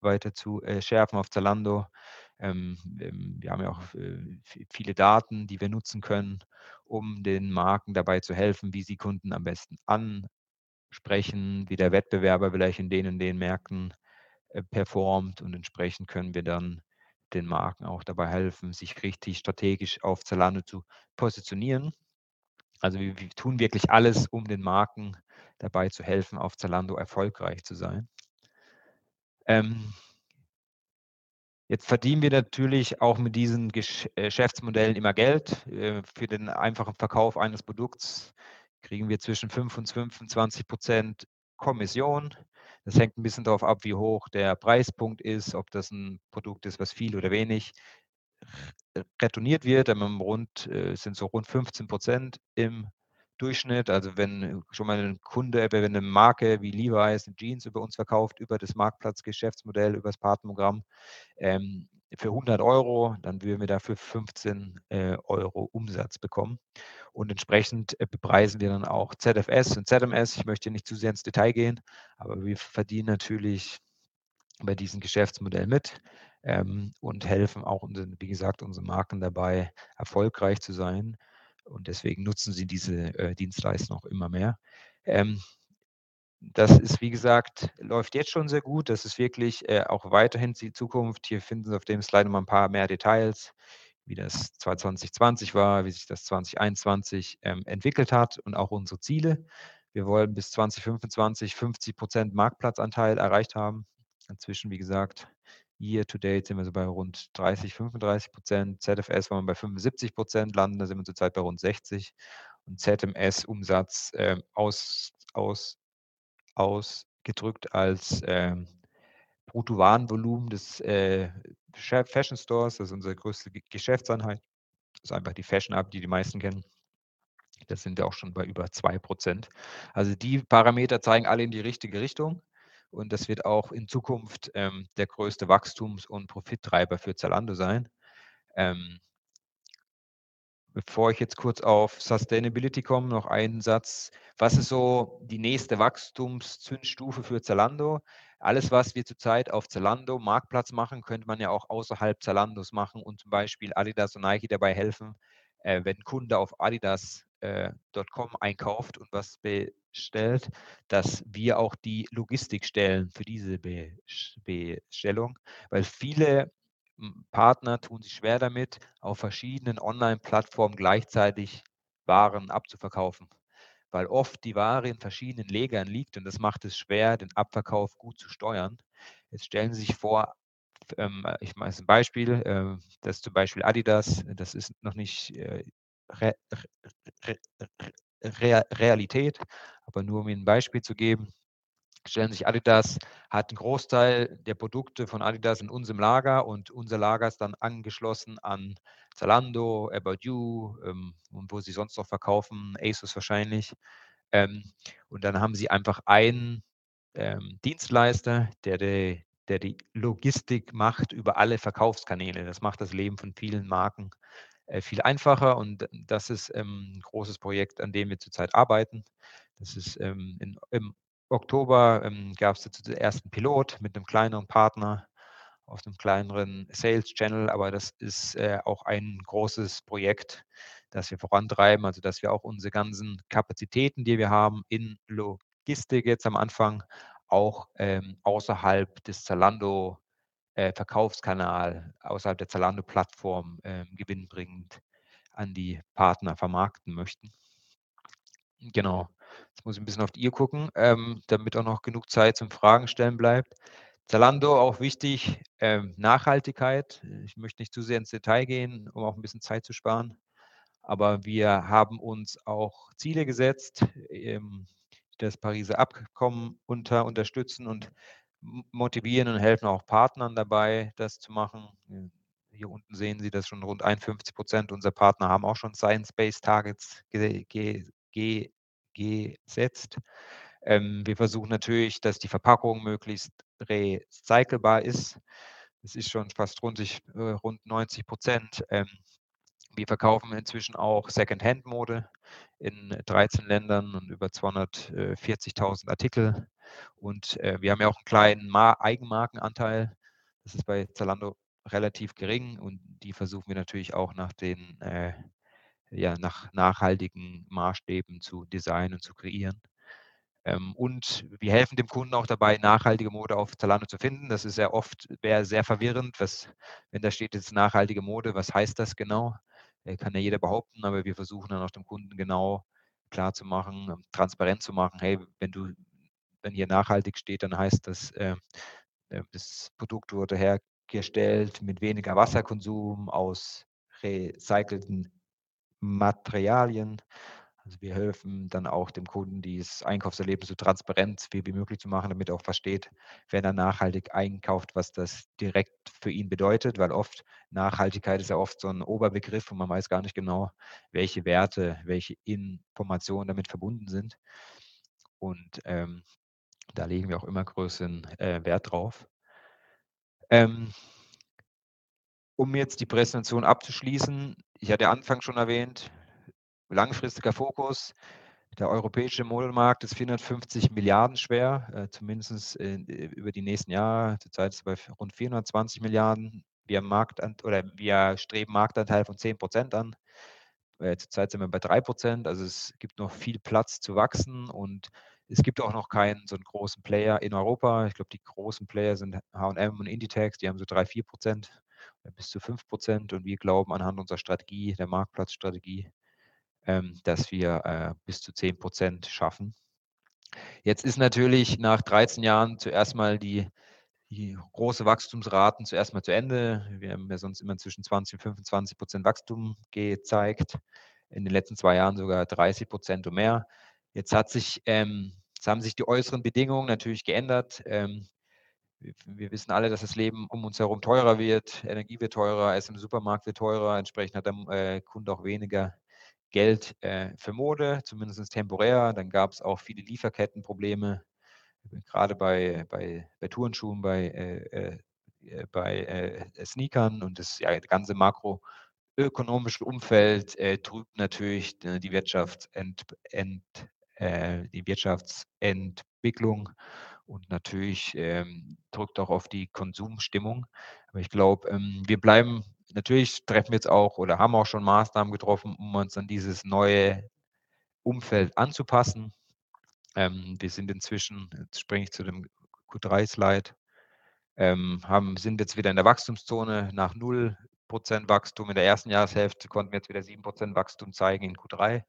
weiter zu, äh, schärfen auf Zalando. Ähm, ähm, wir haben ja auch, äh, viele Daten, die wir nutzen können, um den Marken dabei zu helfen, wie sie Kunden am besten ansprechen, wie der Wettbewerber vielleicht in den und den Märkten, äh, performt und entsprechend können wir dann den Marken auch dabei helfen, sich richtig strategisch auf Zalando zu positionieren. Also, wir wir tun wirklich alles, um den Marken dabei zu helfen, auf Zalando erfolgreich zu sein. Ähm Jetzt verdienen wir natürlich auch mit diesen äh, Geschäftsmodellen immer Geld. Äh, für den einfachen Verkauf eines Produkts kriegen wir zwischen 5 und 25% Kommission. Das hängt 'n bisschen davon ab, wie hoch der Preispunkt ist, ob das 'n Produkt ist, was viel oder wenig retourniert wird. Ähm, rund äh, sind so rund 15% im Durchschnitt. Also, wenn schon mal 'n Kunde wenn 'ne Marke wie Levi's 'ne Jeans über uns verkauft, über das Marktplatzgeschäftsmodell, übers Partnerprogramm, ähm, für 100 €, dann würden wir dafür 15, äh, Euro Umsatz bekommen. Und entsprechend, äh, bepreisen wir dann auch ZFS und ZMS. Ich möchte nicht zu sehr ins Detail gehen, aber wir verdienen natürlich bei diesem Geschäftsmodell mit, ähm, und helfen auch wie gesagt, unseren Marken dabei, erfolgreich zu sein. Und deswegen nutzen sie diese, äh, Dienstleistung auch immer mehr. Ähm, das ist, wie gesagt läuft jetzt schon sehr gut. Das ist wirklich, äh, auch weiterhin die Zukunft. Hier finden Sie auf dem Slide noch mal 'n paar mehr Details, wie das 2020 war, wie sich das 2021, ähm, entwickelt hat und auch unsere Ziele. Wir wollen bis 2025 50% Marktplatzanteil erreicht haben. Inzwischen, wie gesagt, year to date sind wir so bei rund 30, 35% ZFS wollen wir bei 75% landen, da sind wir zurzeit bei rund 60 und ZMS-Umsatz, ähm, aus aus ausgedrückt als, ähm, Bruttowarenvolumen des, äh, Fa Fashion Stores. Das ist unsere größte Ge Geschäftseinheit. Das ist einfach die Fashion App, die die meisten kennen. Da sind wir auch schon bei über 2% Also, die Parameter zeigen alle in die richtige Richtung und das wird auch in Zukunft ähm, der größte Wachstums- und Profittreiber für Zalando sein. Ähm, bevor ich jetzt kurz auf Sustainability komme, noch einen Satz. Was ist so die nächste Wachstumszündstufe für Zalando? Alles, was wir zurzeit auf Zalando Marktplatz machen, könnte man ja auch außerhalb Zalandos machen und zum Beispiel Adidas und Nike dabei helfen, äh, wenn ein Kunde auf adidas.com äh, einkauft und was bestellt, dass wir auch die Logistik stellen für diese Bestellung, weil viele Partner tun sich schwer damit, auf verschiedenen Online-Plattformen gleichzeitig Waren abzuverkaufen, weil oft die Ware in verschiedenen Legern liegt und das macht es schwer, den Abverkauf gut zu steuern. Jetzt stellen Sie sich vor, ähm, ich mache ein Beispiel, äh, das ist zum Beispiel Adidas, das ist noch nicht äh, Re Re Re Realität, aber nur um Ihnen ein Beispiel zu geben stellen sich Adidas, hat einen Großteil der Produkte von Adidas in unserem Lager und unser Lager ist dann angeschlossen an Zalando, About You ähm, und wo sie sonst noch verkaufen, ASUS wahrscheinlich. Ähm, und dann haben sie einfach einen ähm, Dienstleister, der die, der die Logistik macht über alle Verkaufskanäle. Das macht das Leben von vielen Marken äh, viel einfacher und das ist ähm, ein großes Projekt, an dem wir zurzeit arbeiten. Das ist ähm, in, im Oktober ähm, gab es den ersten Pilot mit einem kleineren Partner auf einem kleineren Sales Channel, aber das ist äh, auch ein großes Projekt, das wir vorantreiben, also dass wir auch unsere ganzen Kapazitäten, die wir haben in Logistik jetzt am Anfang, auch ähm, außerhalb des Zalando äh, Verkaufskanal, außerhalb der Zalando-Plattform äh, gewinnbringend an die Partner vermarkten möchten. Genau. Jetzt muss ich ein bisschen auf die Uhr gucken, ähm, damit auch noch genug Zeit zum Fragen stellen bleibt. Zalando auch wichtig, ähm, Nachhaltigkeit. Ich möchte nicht zu sehr ins Detail gehen, um auch ein bisschen Zeit zu sparen. Aber wir haben uns auch Ziele gesetzt, ähm, das Pariser Abkommen unter unterstützen und motivieren und helfen auch Partnern dabei, das zu machen. Hier unten sehen Sie, dass schon rund 51 Prozent unserer Partner haben auch schon Science-Based Targets ge ge gesetzt. Ähm, wir versuchen natürlich, dass die Verpackung möglichst recycelbar ist. Das ist schon fast rund, äh, rund 90 Prozent. Ähm, wir verkaufen inzwischen auch Second-Hand-Mode in 13 Ländern und über 240.000 Artikel. Und äh, wir haben ja auch einen kleinen Ma Eigenmarkenanteil. Das ist bei Zalando relativ gering und die versuchen wir natürlich auch nach den äh, ja, nach nachhaltigen Maßstäben zu designen und zu kreieren. Ähm, und wir helfen dem Kunden auch dabei, nachhaltige Mode auf Zalando zu finden. Das ist sehr oft sehr verwirrend, was, wenn da steht jetzt nachhaltige Mode, was heißt das genau? Äh, kann ja jeder behaupten, aber wir versuchen dann auch dem Kunden genau klar zu machen, transparent zu machen, hey, wenn du, wenn hier nachhaltig steht, dann heißt das, äh, äh, das Produkt wurde hergestellt mit weniger Wasserkonsum aus recycelten Materialien. Also wir helfen dann auch dem Kunden, dieses Einkaufserlebnis so transparent wie, möglich zu machen, damit er auch versteht, wenn er nachhaltig einkauft, was das direkt für ihn bedeutet, weil oft Nachhaltigkeit ist ja oft so ein Oberbegriff und man weiß gar nicht genau, welche Werte, welche Informationen damit verbunden sind. Und ähm, da legen wir auch immer größeren äh, Wert drauf. Ähm, um jetzt die Präsentation abzuschließen, ich hatte Anfang schon erwähnt, langfristiger Fokus. Der europäische Modelmarkt ist 450 Milliarden schwer, äh, zumindest äh, über die nächsten Jahre. Zurzeit ist es bei rund 420 Milliarden. Wir, oder wir streben Marktanteil von 10 Prozent an. Äh, zurzeit sind wir bei 3 Prozent. Also es gibt noch viel Platz zu wachsen und es gibt auch noch keinen so einen großen Player in Europa. Ich glaube, die großen Player sind H&M und Inditex, die haben so 3, 4 Prozent bis zu 5 Prozent und wir glauben anhand unserer Strategie, der Marktplatzstrategie, ähm, dass wir äh, bis zu 10 Prozent schaffen. Jetzt ist natürlich nach 13 Jahren zuerst mal die, die große Wachstumsraten zuerst mal zu Ende. Wir haben ja sonst immer zwischen 20 und 25 Prozent Wachstum gezeigt. In den letzten zwei Jahren sogar 30 Prozent und mehr. Jetzt hat sich, ähm, jetzt haben sich die äußeren Bedingungen natürlich geändert. Ähm, wir, wissen alle, dass das Leben um uns herum teurer wird. Energie wird teurer, Essen im Supermarkt wird teurer. Entsprechend hat der äh, Kunde auch weniger Geld äh, für Mode, zumindest temporär. Dann gab es auch viele Lieferkettenprobleme. gerade bei, bei, bei Turnschuhen, bei, äh, äh, bei äh, Sneakern und das ja, ganze makroökonomische Umfeld äh, trübt natürlich äh, die, Wirtschaftsent, ent, äh, die Wirtschaftsentwicklung und natürlich ähm, drückt auch auf die Konsumstimmung. Aber ich glaube, ähm, wir bleiben, natürlich treffen wir jetzt auch oder haben auch schon Maßnahmen getroffen, um uns an dieses neue Umfeld anzupassen. Ähm, wir sind inzwischen, jetzt springe ich zu dem Q3-Slide, ähm, haben, sind jetzt wieder in der Wachstumszone nach 0% Wachstum. In der ersten Jahreshälfte konnten wir jetzt wieder 7% Wachstum zeigen in Q3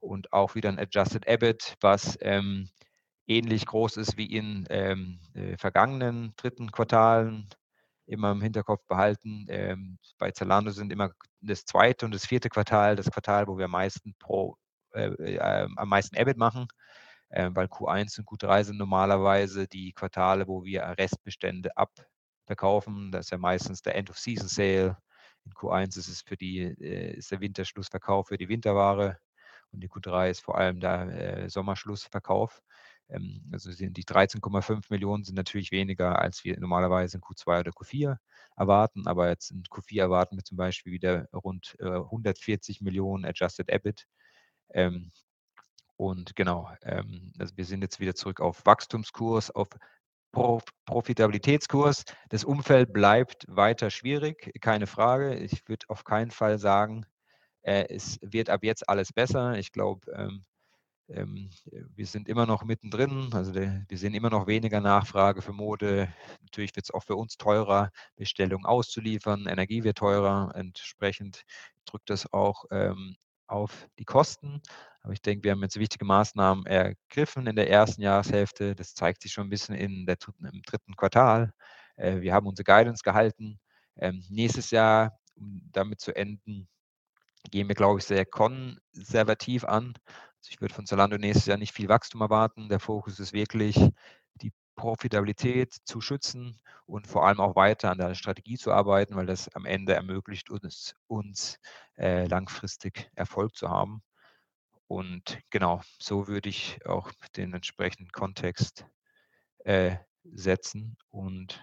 und auch wieder ein Adjusted EBIT, was ähm, ähnlich groß ist wie in ähm, äh, vergangenen dritten Quartalen. Immer im Hinterkopf behalten. Ähm, bei Zalando sind immer das zweite und das vierte Quartal das Quartal, wo wir am meisten pro, äh, äh, am meisten EBIT machen äh, weil Q1 und Q3 sind normalerweise die Quartale, wo wir Restbestände abverkaufen. Das ist ja meistens der End-of-Season-Sale. In Q1 ist es für die, äh, ist der Winterschlussverkauf für die Winterware und die Q3 ist vor allem der äh, Sommerschlussverkauf. Ähm, also die 13,5 Millionen sind natürlich weniger, als wir normalerweise in Q2 oder Q4 erwarten, aber jetzt in Q4 erwarten wir zum Beispiel wieder rund äh, 140 Millionen Adjusted EBIT. Ähm, und genau, ähm, also wir sind jetzt wieder zurück auf Wachstumskurs, auf Pro Profitabilitätskurs. Das Umfeld bleibt weiter schwierig, keine Frage. Ich würde auf keinen Fall sagen, äh, es wird ab jetzt alles besser. Ich glaube, wir sind immer noch mittendrin, also wir sehen immer noch weniger Nachfrage für Mode. Natürlich wird es auch für uns teurer, Bestellungen auszuliefern. Energie wird teurer. Entsprechend drückt das auch ähm, auf die Kosten. Aber ich denke, wir haben jetzt wichtige Maßnahmen ergriffen in der ersten Jahreshälfte. Das zeigt sich schon ein bisschen in der, im dritten Quartal. Äh, wir haben unsere Guidance gehalten. Ähm, nächstes Jahr, um damit zu enden, gehen wir, glaube ich, sehr konservativ an. Ich würde von Zalando nächstes Jahr nicht viel Wachstum erwarten. Der Fokus ist wirklich, die Profitabilität zu schützen und vor allem auch weiter an der Strategie zu arbeiten, weil das am Ende ermöglicht uns, uns äh, langfristig Erfolg zu haben. Und genau, so würde ich auch den entsprechenden Kontext äh, setzen und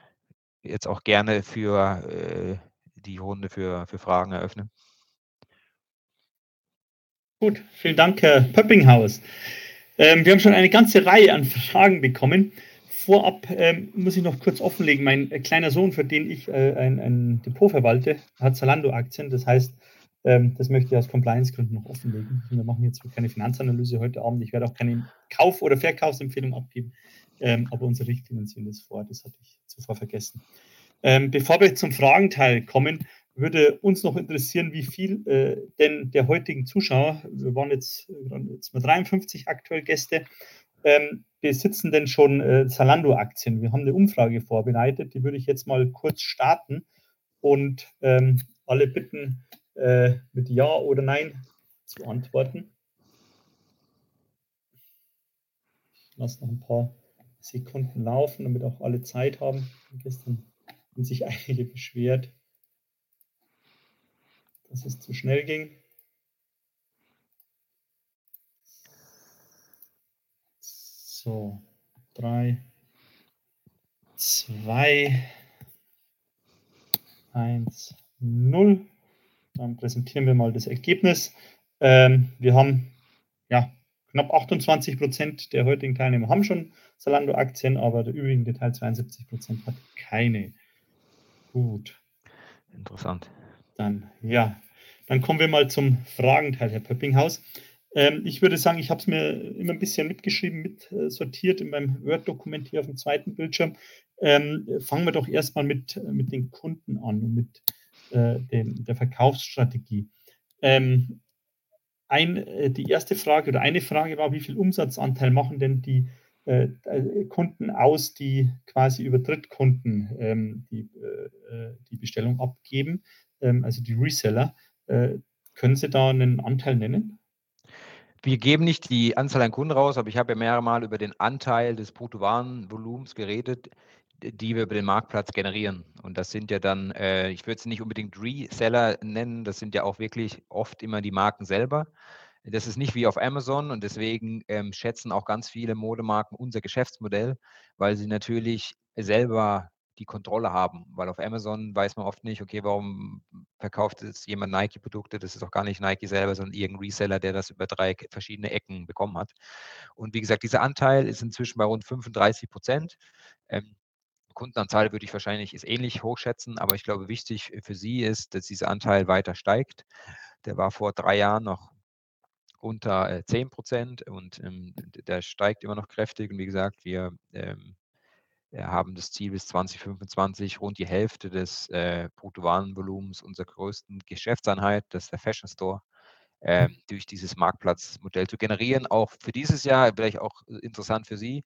jetzt auch gerne für äh, die Runde für, für Fragen eröffnen. Gut, vielen Dank, Herr Pöppinghaus. Ähm, wir haben schon eine ganze Reihe an Fragen bekommen. Vorab ähm, muss ich noch kurz offenlegen, mein äh, kleiner Sohn, für den ich äh, ein, ein, Depot verwalte, hat Zalando-Aktien. Das heißt, ähm, das möchte ich aus Compliance-Gründen noch offenlegen. Wir machen jetzt keine Finanzanalyse heute Abend. Ich werde auch keine Kauf- oder Verkaufsempfehlung abgeben, ähm, aber unsere Richtlinien sehen das vor. Das hatte ich zuvor vergessen. Ähm, bevor wir zum Fragenteil kommen, würde uns noch interessieren, wie viel äh, denn der heutigen Zuschauer, wir waren jetzt, jetzt mal 53 aktuell Gäste, ähm, besitzen denn schon äh, Zalando-Aktien? Wir haben eine Umfrage vorbereitet, die würde ich jetzt mal kurz starten und ähm, alle bitten, äh, mit Ja oder Nein zu antworten. Ich lasse noch ein paar Sekunden laufen, damit auch alle Zeit haben. Gestern haben sich [LAUGHS] einige beschwert dass es zu schnell ging. So, drei, zwei, eins, null. Dann präsentieren wir mal das Ergebnis. Ähm, wir haben ja knapp 28 Prozent der heutigen Teilnehmer haben schon Zalando-Aktien, aber der übrige Teil 72 Prozent hat keine. Gut. Interessant. Dann, ja, dann kommen wir mal zum Fragenteil, Herr Pöppinghaus. Ähm, ich würde sagen, ich habe es mir immer ein bisschen mitgeschrieben, mitsortiert in meinem Word-Dokument hier auf dem zweiten Bildschirm. Ähm, fangen wir doch erstmal mit, mit den Kunden an und mit äh, dem, der Verkaufsstrategie. Ähm, ein, äh, die erste Frage oder eine Frage war, wie viel Umsatzanteil machen denn die äh, äh Kunden aus, die quasi über Drittkunden ähm, die, äh, die Bestellung abgeben, ähm, also die Reseller. Äh, können Sie da einen Anteil nennen? Wir geben nicht die Anzahl an Kunden raus, aber ich habe ja mehrere Mal über den Anteil des Bruttowarenvolumens geredet, die wir über den Marktplatz generieren. Und das sind ja dann, äh, ich würde es nicht unbedingt Reseller nennen, das sind ja auch wirklich oft immer die Marken selber. Das ist nicht wie auf Amazon und deswegen ähm, schätzen auch ganz viele Modemarken unser Geschäftsmodell, weil sie natürlich selber die Kontrolle haben, weil auf Amazon weiß man oft nicht, okay, warum verkauft jetzt jemand Nike-Produkte? Das ist auch gar nicht Nike selber, sondern irgendein Reseller, der das über drei verschiedene Ecken bekommen hat. Und wie gesagt, dieser Anteil ist inzwischen bei rund 35 Prozent. Ähm, Kundenanzahl würde ich wahrscheinlich ist ähnlich hochschätzen, aber ich glaube, wichtig für Sie ist, dass dieser Anteil weiter steigt. Der war vor drei Jahren noch unter äh, 10 Prozent und ähm, der steigt immer noch kräftig. Und wie gesagt, wir ähm, haben das Ziel bis 2025 rund die Hälfte des äh, Bruttowarenvolumens unserer größten Geschäftseinheit, das ist der Fashion Store, äh, durch dieses Marktplatzmodell zu generieren. Auch für dieses Jahr, vielleicht auch äh, interessant für Sie,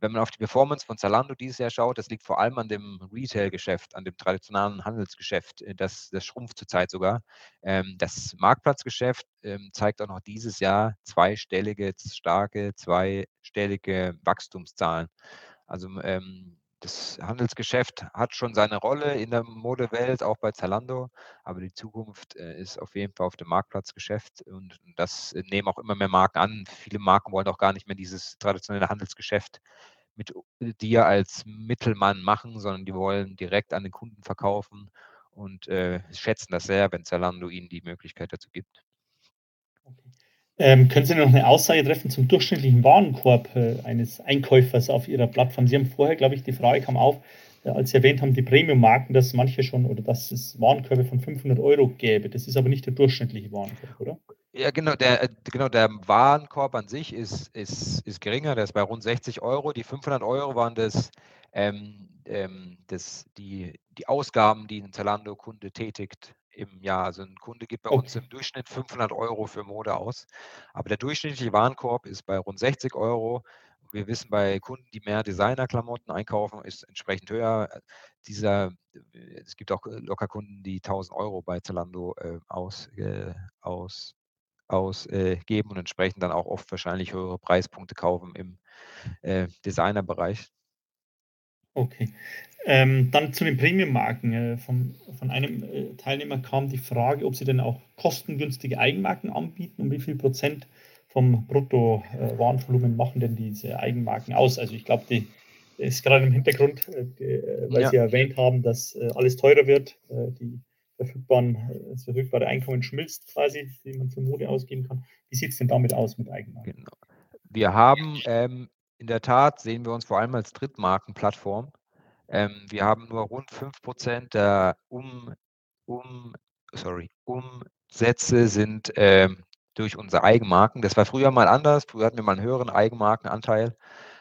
wenn man auf die Performance von Zalando dieses Jahr schaut, das liegt vor allem an dem Retail-Geschäft, an dem traditionellen Handelsgeschäft. Äh, das, das schrumpft zurzeit sogar. Ähm, das Marktplatzgeschäft ähm, zeigt auch noch dieses Jahr zweistellige, starke, zweistellige Wachstumszahlen. Also ähm, das Handelsgeschäft hat schon seine Rolle in der Modewelt, auch bei Zalando, aber die Zukunft äh, ist auf jeden Fall auf dem Marktplatzgeschäft und das nehmen auch immer mehr Marken an. Viele Marken wollen auch gar nicht mehr dieses traditionelle Handelsgeschäft mit dir als Mittelmann machen, sondern die wollen direkt an den Kunden verkaufen und äh, schätzen das sehr, wenn Zalando ihnen die Möglichkeit dazu gibt. Ähm, können Sie noch eine Aussage treffen zum durchschnittlichen Warenkorb äh, eines Einkäufers auf Ihrer Plattform? Sie haben vorher, glaube ich, die Frage kam auf, äh, als Sie erwähnt haben, die Premium-Marken, dass manche schon oder dass es Warenkörbe von 500 Euro gäbe. Das ist aber nicht der durchschnittliche Warenkorb, oder? Ja, genau, der, äh, genau, der Warenkorb an sich ist, ist, ist geringer, der ist bei rund 60 Euro. Die 500 Euro waren das, ähm, ähm, das, die, die Ausgaben, die ein Zalando-Kunde tätigt im Jahr. Also ein Kunde gibt bei uns im Durchschnitt 500 Euro für Mode aus. Aber der durchschnittliche Warenkorb ist bei rund 60 Euro. Wir wissen, bei Kunden, die mehr Designerklamotten einkaufen, ist entsprechend höher. Dieser, es gibt auch locker Kunden, die 1000 Euro bei Zalando äh, aus, äh, aus, ausgeben äh, und entsprechend dann auch oft wahrscheinlich höhere Preispunkte kaufen im äh, Designerbereich. Okay. Ähm, dann zu den Premium-Marken. Äh, von, von einem äh, Teilnehmer kam die Frage, ob sie denn auch kostengünstige Eigenmarken anbieten und wie viel Prozent vom Brutto-Warenvolumen äh, machen denn diese Eigenmarken aus. Also ich glaube, die ist gerade im Hintergrund, die, weil ja. Sie erwähnt haben, dass alles teurer wird, die verfügbaren, das verfügbare Einkommen schmilzt quasi, die man für Mode ausgeben kann. Wie sieht es denn damit aus mit Eigenmarken? Genau. Wir haben ähm, in der Tat sehen wir uns vor allem als Drittmarkenplattform. Ähm, wir haben nur rund 5% der um, um, sorry, Umsätze sind ähm, durch unsere Eigenmarken. Das war früher mal anders. Früher hatten wir mal einen höheren Eigenmarkenanteil.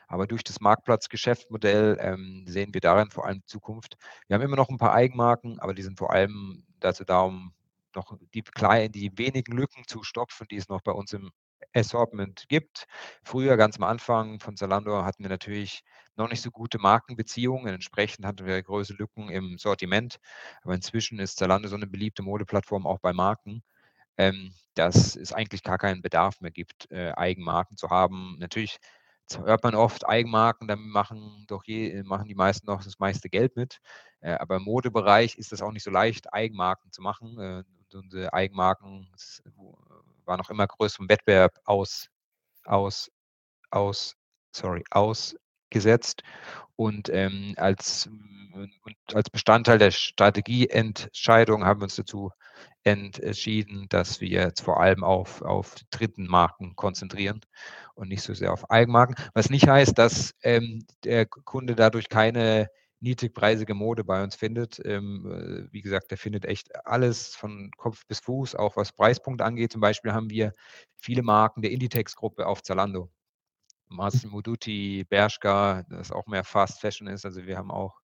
Aber durch das Marktplatzgeschäftsmodell ähm, sehen wir darin vor allem Zukunft. Wir haben immer noch ein paar Eigenmarken, aber die sind vor allem dazu da, um noch die, die wenigen Lücken zu stopfen, die es noch bei uns im Assortment gibt. Früher, ganz am Anfang von Zalando, hatten wir natürlich noch nicht so gute Markenbeziehungen. Entsprechend hatten wir größere Lücken im Sortiment. Aber inzwischen ist Zalando so eine beliebte Modeplattform auch bei Marken, ähm, dass es eigentlich gar keinen Bedarf mehr gibt, äh, Eigenmarken zu haben. Natürlich hört man oft Eigenmarken, dann machen doch je, machen die meisten noch das meiste Geld mit. Äh, aber im Modebereich ist es auch nicht so leicht, Eigenmarken zu machen. Äh, unsere Eigenmarken war noch immer größerem Wettbewerb aus, aus, aus, sorry, ausgesetzt. Und ähm, als, und als Bestandteil der Strategieentscheidung haben wir uns dazu entschieden, dass wir jetzt vor allem auf, auf dritten Marken konzentrieren und nicht so sehr auf Eigenmarken. Was nicht heißt, dass ähm, der Kunde dadurch keine niedrigpreisige Mode bei uns findet. Ähm, äh, wie gesagt, der findet echt alles von Kopf bis Fuß, auch was Preispunkt angeht. Zum Beispiel haben wir viele Marken der Inditex-Gruppe auf Zalando. Massimo Dutti, Bershka, das auch mehr Fast Fashion ist. Also wir haben auch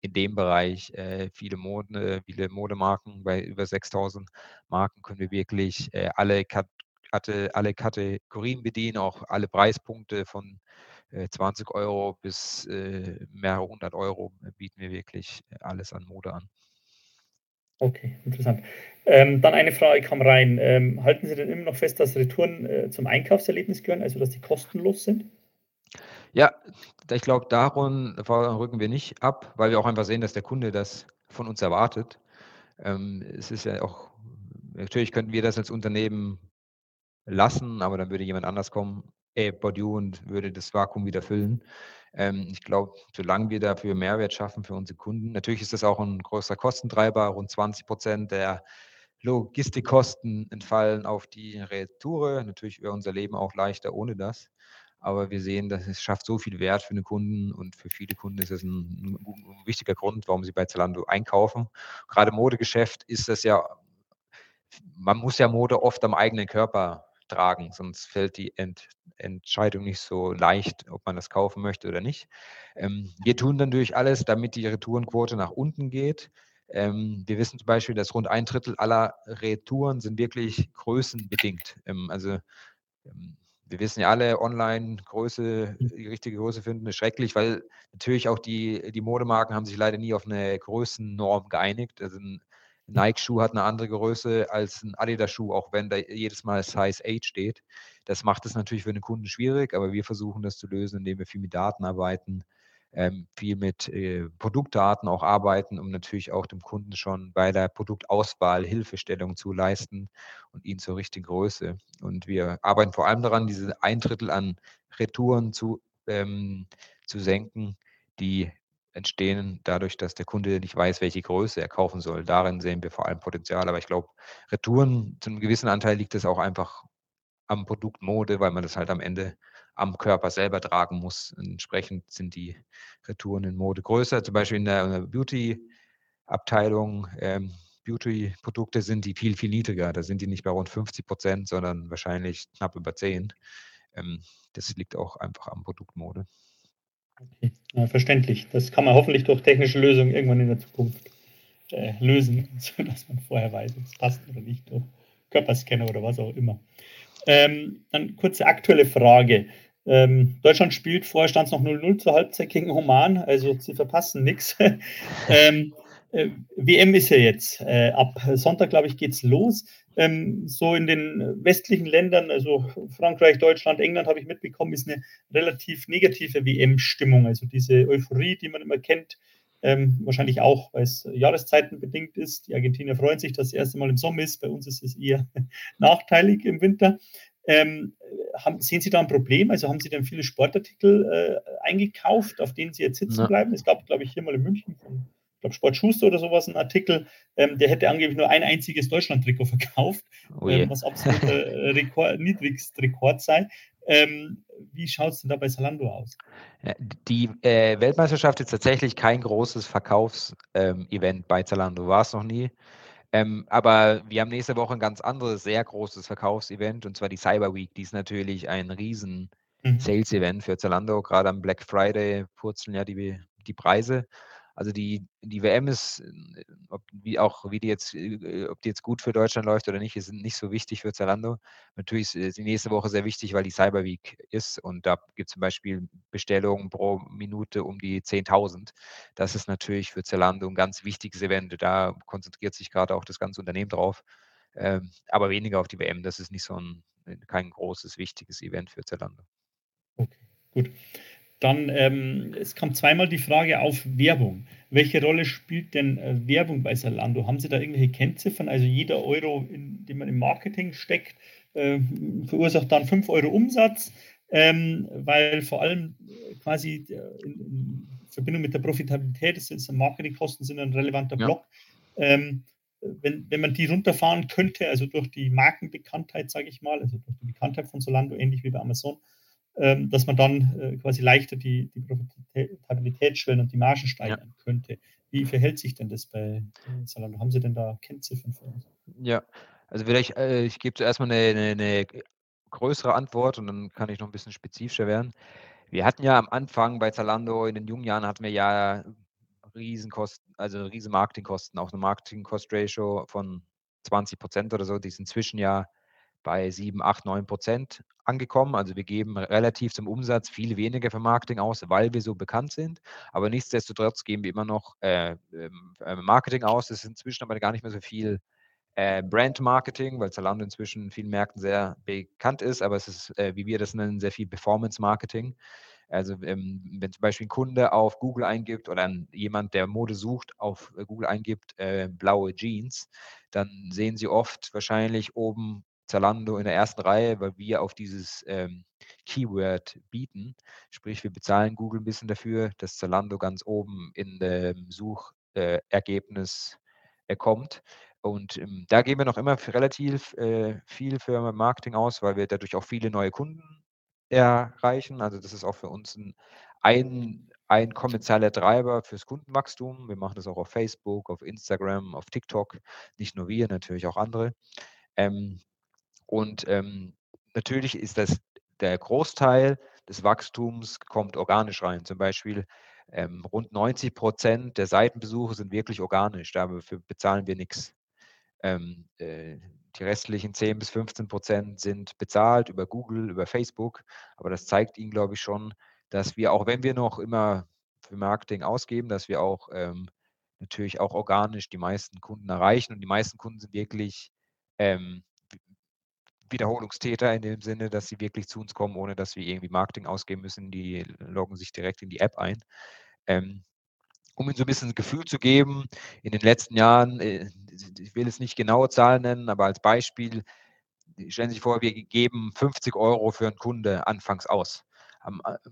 in dem Bereich äh, viele, Mode, viele Modemarken. Bei über 6000 Marken können wir wirklich äh, alle, Kat alle Kategorien bedienen, auch alle Preispunkte von 20 äh, Euro bis äh, mehrere hundert Euro bieten wir wirklich äh, alles an Mode an. Okay, interessant. Ähm, dann eine Frage kam rein. Ähm, halten Sie denn immer noch fest, dass Retouren äh, zum Einkaufserlebnis gehören, also dass die kostenlos sind? Ja, ich glaube, darum rücken wir nicht ab, weil wir auch einfach sehen, dass der Kunde das von uns erwartet. Ähm, es ist ja auch, natürlich könnten wir das als Unternehmen lassen, aber dann würde jemand anders kommen, äh, Baudieu, und würde das Vakuum wieder füllen. Ähm, ich glaube, solange wir dafür Mehrwert schaffen für unsere Kunden, natürlich ist das auch ein größer Kostentreiber, rund 20 Prozent der Logistikkosten entfallen auf die Retoure. Natürlich wäre unser Leben auch leichter ohne das. Aber wir sehen, dass es schafft so viel Wert für den Kunden und für viele Kunden ist es ein, ein wichtiger Grund, warum sie bei Zalando einkaufen. Gerade im Modegeschäft ist das ja, man muss ja Mode oft am eigenen Körper tragen, sonst fällt die Ent Entscheidung nicht so leicht, ob man das kaufen möchte oder nicht. Ähm, wir tun natürlich alles, damit die Retourenquote nach unten geht. Ähm, wir wissen zum Beispiel, dass rund ein Drittel aller Retouren sind wirklich größenbedingt. Ähm, also ähm, wir wissen ja alle, Online-Größe, die richtige Größe finden, ist schrecklich, weil natürlich auch die, die Modemarken haben sich leider nie auf eine Größennorm geeinigt. Also ein Nike-Schuh hat eine andere Größe als ein Adidas-Schuh, auch wenn da jedes Mal Size 8 steht. Das macht es natürlich für den Kunden schwierig, aber wir versuchen das zu lösen, indem wir viel mit Daten arbeiten, ähm, viel mit äh, Produktdaten auch arbeiten, um natürlich auch dem Kunden schon bei der Produktauswahl Hilfestellung zu leisten und ihn zur richtigen Größe. Und wir arbeiten vor allem daran, diese ein Drittel an Retouren zu, ähm, zu senken, die entstehen dadurch, dass der Kunde nicht weiß, welche Größe er kaufen soll. Darin sehen wir vor allem Potenzial. Aber ich glaube, Retouren, zu einem gewissen Anteil liegt es auch einfach am Produkt Mode, weil man das halt am Ende am Körper selber tragen muss. Entsprechend sind die Retouren in Mode größer. Zum Beispiel in der, Beauty-Abteilung, ähm, Beauty-Produkte sind die viel, viel niedriger. Da sind die nicht bei rund 50 Prozent, sondern wahrscheinlich knapp über 10. Ähm, das liegt auch einfach am Produktmode. Okay. Ja, verständlich. Das kann man hoffentlich durch technische Lösungen irgendwann in der Zukunft äh, lösen, [LAUGHS] sodass man vorher weiß, ob es passt oder nicht, durch Körperscanner oder was auch immer. Ähm, dann kurze aktuelle Frage. Ähm, Deutschland spielt, vorher stand es noch 0-0 zur Halbzeit gegen Oman, also sie verpassen nichts. [LAUGHS] ähm, äh, WM ist ja jetzt. Äh, ab Sonntag, glaube ich, geht es los. Ähm, so in den westlichen Ländern, also Frankreich, Deutschland, England, habe ich mitbekommen, ist eine relativ negative WM-Stimmung. Also diese Euphorie, die man immer kennt, ähm, wahrscheinlich auch, weil es jahreszeitenbedingt ist. Die Argentinier freuen sich, dass das erste Mal im Sommer ist. Bei uns ist es eher [LAUGHS] nachteilig im Winter. Ähm, haben, sehen Sie da ein Problem? Also haben Sie denn viele Sportartikel äh, eingekauft, auf denen Sie jetzt sitzen bleiben? Es gab, glaube ich, hier mal in München von ich glaube, Sportschuster oder sowas, ein Artikel, ähm, der hätte angeblich nur ein einziges Deutschland-Trikot verkauft, oh ähm, was absolut [LAUGHS] äh, Rekord, niedrigst Rekord sei. Ähm, wie schaut es denn da bei Salando aus? Die äh, Weltmeisterschaft ist tatsächlich kein großes Verkaufsevent ähm, bei Zalando, war es noch nie. Ähm, aber wir haben nächste Woche ein ganz anderes, sehr großes Verkaufsevent und zwar die Cyber Week. Die ist natürlich ein riesen mhm. Sales-Event für Zalando. Gerade am Black Friday purzeln ja die, die Preise. Also die, die WM ist, äh, ob, wie auch wie die jetzt, äh, ob die jetzt gut für Deutschland läuft oder nicht, ist nicht so wichtig für Zalando. Natürlich ist die nächste Woche sehr wichtig, weil die Cyber Week ist und da gibt es zum Beispiel Bestellungen pro Minute um die 10.000. Das ist natürlich für Zalando ein ganz wichtiges Event. Da konzentriert sich gerade auch das ganze Unternehmen drauf, ähm, aber weniger auf die WM. Das ist nicht so ein kein großes, wichtiges Event für Zalando. Okay, gut. Dann, ähm, es kam zweimal die Frage auf Werbung. Welche Rolle spielt denn äh, Werbung bei Salando? Haben Sie da irgendwelche Kennziffern? Also jeder Euro, in, den man im Marketing steckt, äh, verursacht dann 5 Euro Umsatz, ähm, weil vor allem äh, quasi äh, in, in, Verbindung mit der Profitabilität, das ist, Marketingkosten sind ein relevanter ja. Block. Ähm, wenn, wenn man die runterfahren könnte, also durch die Markenbekanntheit, sage ich mal, also durch die Bekanntheit von Solando, ähnlich wie bei Amazon, dass man dann äh, quasi leichter die, die Profitabilitätsschwellen und die Margen steigern ja. könnte. Wie verhält sich denn das bei Salando? Haben Sie denn da Kennziffern für uns? Ja, also vielleicht, äh, ich gebe zuerst mal eine, eine, eine, größere Antwort und dann kann ich noch ein bisschen spezifischer werden. Wir hatten ja am Anfang bei Zalando in den jungen Jahren hatten wir ja Riesenkosten, also riesen Marketingkosten, auch eine Marketing-Cost-Ratio von 20 Prozent oder so, die ist inzwischen ja bei 7, 8, 9 Prozent angekommen. Also wir geben relativ zum Umsatz viel weniger für Marketing aus, weil wir so bekannt sind. Aber nichtsdestotrotz geben wir immer noch äh, ähm, äh, Marketing aus. Das ist inzwischen aber gar nicht mehr so viel äh, Brand Marketing, weil Zalando inzwischen in vielen Märkten sehr bekannt ist, aber es ist, äh, wie wir das nennen, sehr viel Performance Marketing. Also ähm, wenn zum Beispiel ein Kunde auf Google eingibt oder jemand, der Mode sucht, auf Google eingibt, äh, blaue Jeans, dann sehen Sie oft wahrscheinlich oben Zalando in der ersten Reihe, weil wir auf dieses ähm, Keyword bieten. Sprich, wir bezahlen Google ein bisschen dafür, dass Zalando ganz oben in dem Suchergebnis äh, kommt. Und ähm, da geben wir noch immer relativ äh, viel für Marketing aus, weil wir dadurch auch viele neue Kunden erreichen. Also das ist auch für uns ein, ein, ein kommerzieller Treiber fürs Kundenwachstum. Wir machen das auch auf Facebook, auf Instagram, auf TikTok. Nicht nur wir, natürlich auch andere. Ähm, und ähm, natürlich ist das der Großteil des Wachstums kommt organisch rein. Zum Beispiel ähm, rund 90 Prozent der Seitenbesuche sind wirklich organisch. Dafür bezahlen wir nichts. Ähm, äh, die restlichen 10 bis 15 Prozent sind bezahlt über Google, über Facebook. Aber das zeigt Ihnen, glaube ich, schon, dass wir, auch wenn wir noch immer für Marketing ausgeben, dass wir auch ähm, natürlich auch organisch die meisten Kunden erreichen. Und die meisten Kunden sind wirklich ähm, Wiederholungstäter in dem Sinne, dass sie wirklich zu uns kommen, ohne dass wir irgendwie Marketing ausgeben müssen. Die loggen sich direkt in die App ein. Ähm, um Ihnen so ein bisschen ein Gefühl zu geben, in den letzten Jahren, äh, ich will es nicht genaue Zahlen nennen, aber als Beispiel, stellen Sie sich vor, wir geben 50 Euro für einen Kunde anfangs aus. Äh,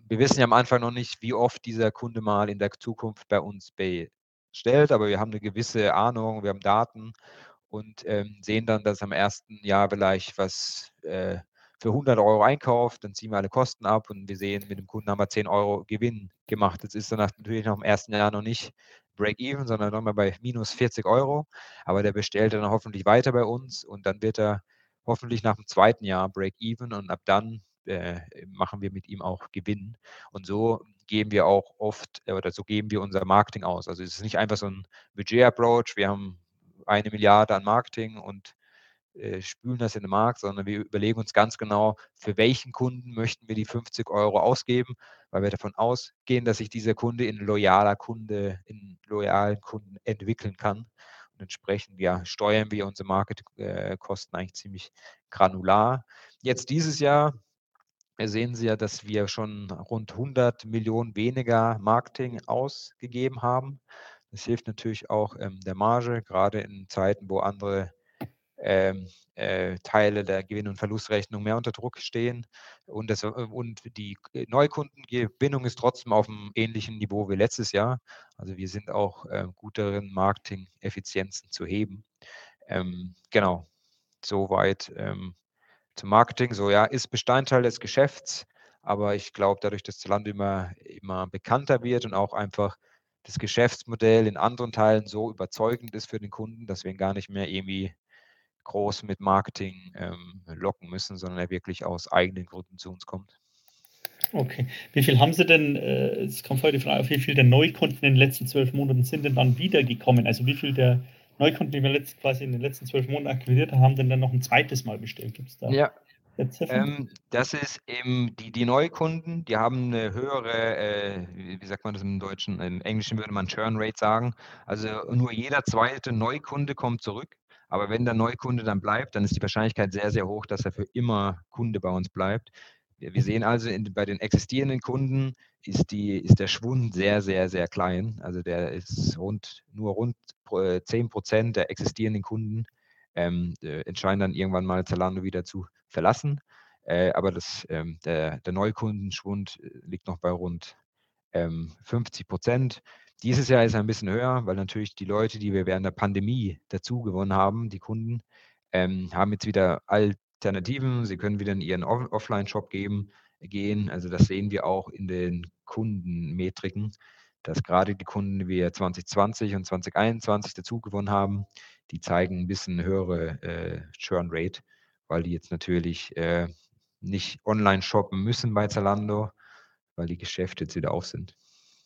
wir wissen ja am Anfang noch nicht, wie oft dieser Kunde mal in der Zukunft bei uns bestellt, aber wir haben eine gewisse Ahnung, wir haben Daten und ähm, sehen dann, dass am ersten Jahr vielleicht was äh, für 100 Euro einkauft, dann ziehen wir alle Kosten ab und wir sehen, mit dem Kunden haben wir 10 Euro Gewinn gemacht. Jetzt ist dann natürlich noch im ersten Jahr noch nicht Break-Even, sondern nochmal bei minus 40 Euro. Aber der bestellt dann hoffentlich weiter bei uns und dann wird er hoffentlich nach dem zweiten Jahr Break-Even und ab dann äh, machen wir mit ihm auch Gewinn. Und so geben wir auch oft oder so geben wir unser Marketing aus. Also es ist nicht einfach so ein Budget-Approach. Wir haben eine Milliarde an Marketing und äh, spülen das in den Markt, sondern wir überlegen uns ganz genau, für welchen Kunden möchten wir die 50 Euro ausgeben, weil wir davon ausgehen, dass sich dieser Kunde in loyaler Kunde, in loyalen Kunden entwickeln kann. Und entsprechend ja, steuern wir unsere Marketingkosten eigentlich ziemlich granular. Jetzt dieses Jahr sehen Sie ja, dass wir schon rund 100 Millionen weniger Marketing ausgegeben haben. Das hilft natürlich auch ähm, der Marge, gerade in Zeiten, wo andere ähm, äh, Teile der Gewinn- und Verlustrechnung mehr unter Druck stehen. Und, das, äh, und die Neukundengewinnung ist trotzdem auf einem ähnlichen Niveau wie letztes Jahr. Also wir sind auch äh, gut darin, Marketing-Effizienzen zu heben. Ähm, genau, soweit ähm, zum Marketing. So ja, ist Bestandteil des Geschäfts, aber ich glaube, dadurch, dass Zalando immer, immer bekannter wird und auch einfach das Geschäftsmodell in anderen Teilen so überzeugend ist für den Kunden, dass wir ihn gar nicht mehr irgendwie groß mit Marketing ähm, locken müssen, sondern er wirklich aus eigenen Gründen zu uns kommt. Okay. Wie viel haben Sie denn, äh, es kommt heute die Frage auf, wie viele der Neukunden in den letzten zwölf Monaten sind denn dann wiedergekommen? Also wie viele der Neukunden, die wir letzt, quasi in den letzten zwölf Monaten akquiriert haben, denn dann noch ein zweites Mal bestellt? Gibt es da? Ja, ähm, das ist eben die, die Neukunden, die haben eine höhere, äh, wie, sagt man das im Deutschen, im Englischen würde man Churn Rate sagen. Also nur jeder zweite Neukunde kommt zurück. Aber wenn der Neukunde dann bleibt, dann ist die Wahrscheinlichkeit sehr, sehr hoch, dass er für immer Kunde bei uns bleibt. Wir, sehen also in, bei den existierenden Kunden ist, die, ist der Schwund sehr, sehr, sehr klein. Also der ist rund, nur rund 10 Prozent der existierenden Kunden ähm, äh, entscheiden dann irgendwann mal Zalando wieder zu verlassen. Äh, aber das, ähm, der, der Neukundenschwund äh, liegt noch bei rund ähm, 50 Prozent. Dieses Jahr ist er ein bisschen höher, weil natürlich die Leute, die wir während der Pandemie dazu gewonnen haben, die Kunden, ähm, haben jetzt wieder Alternativen. Sie können wieder in ihren Off Offline-Shop gehen. Also das sehen wir auch in den Kundenmetriken, dass gerade die Kunden, die wir 2020 und 2021 dazu gewonnen haben, die zeigen ein bisschen höhere äh, Churn Rate, weil die jetzt natürlich äh, nicht online shoppen müssen bei Zalando, weil die Geschäfte jetzt wieder auf sind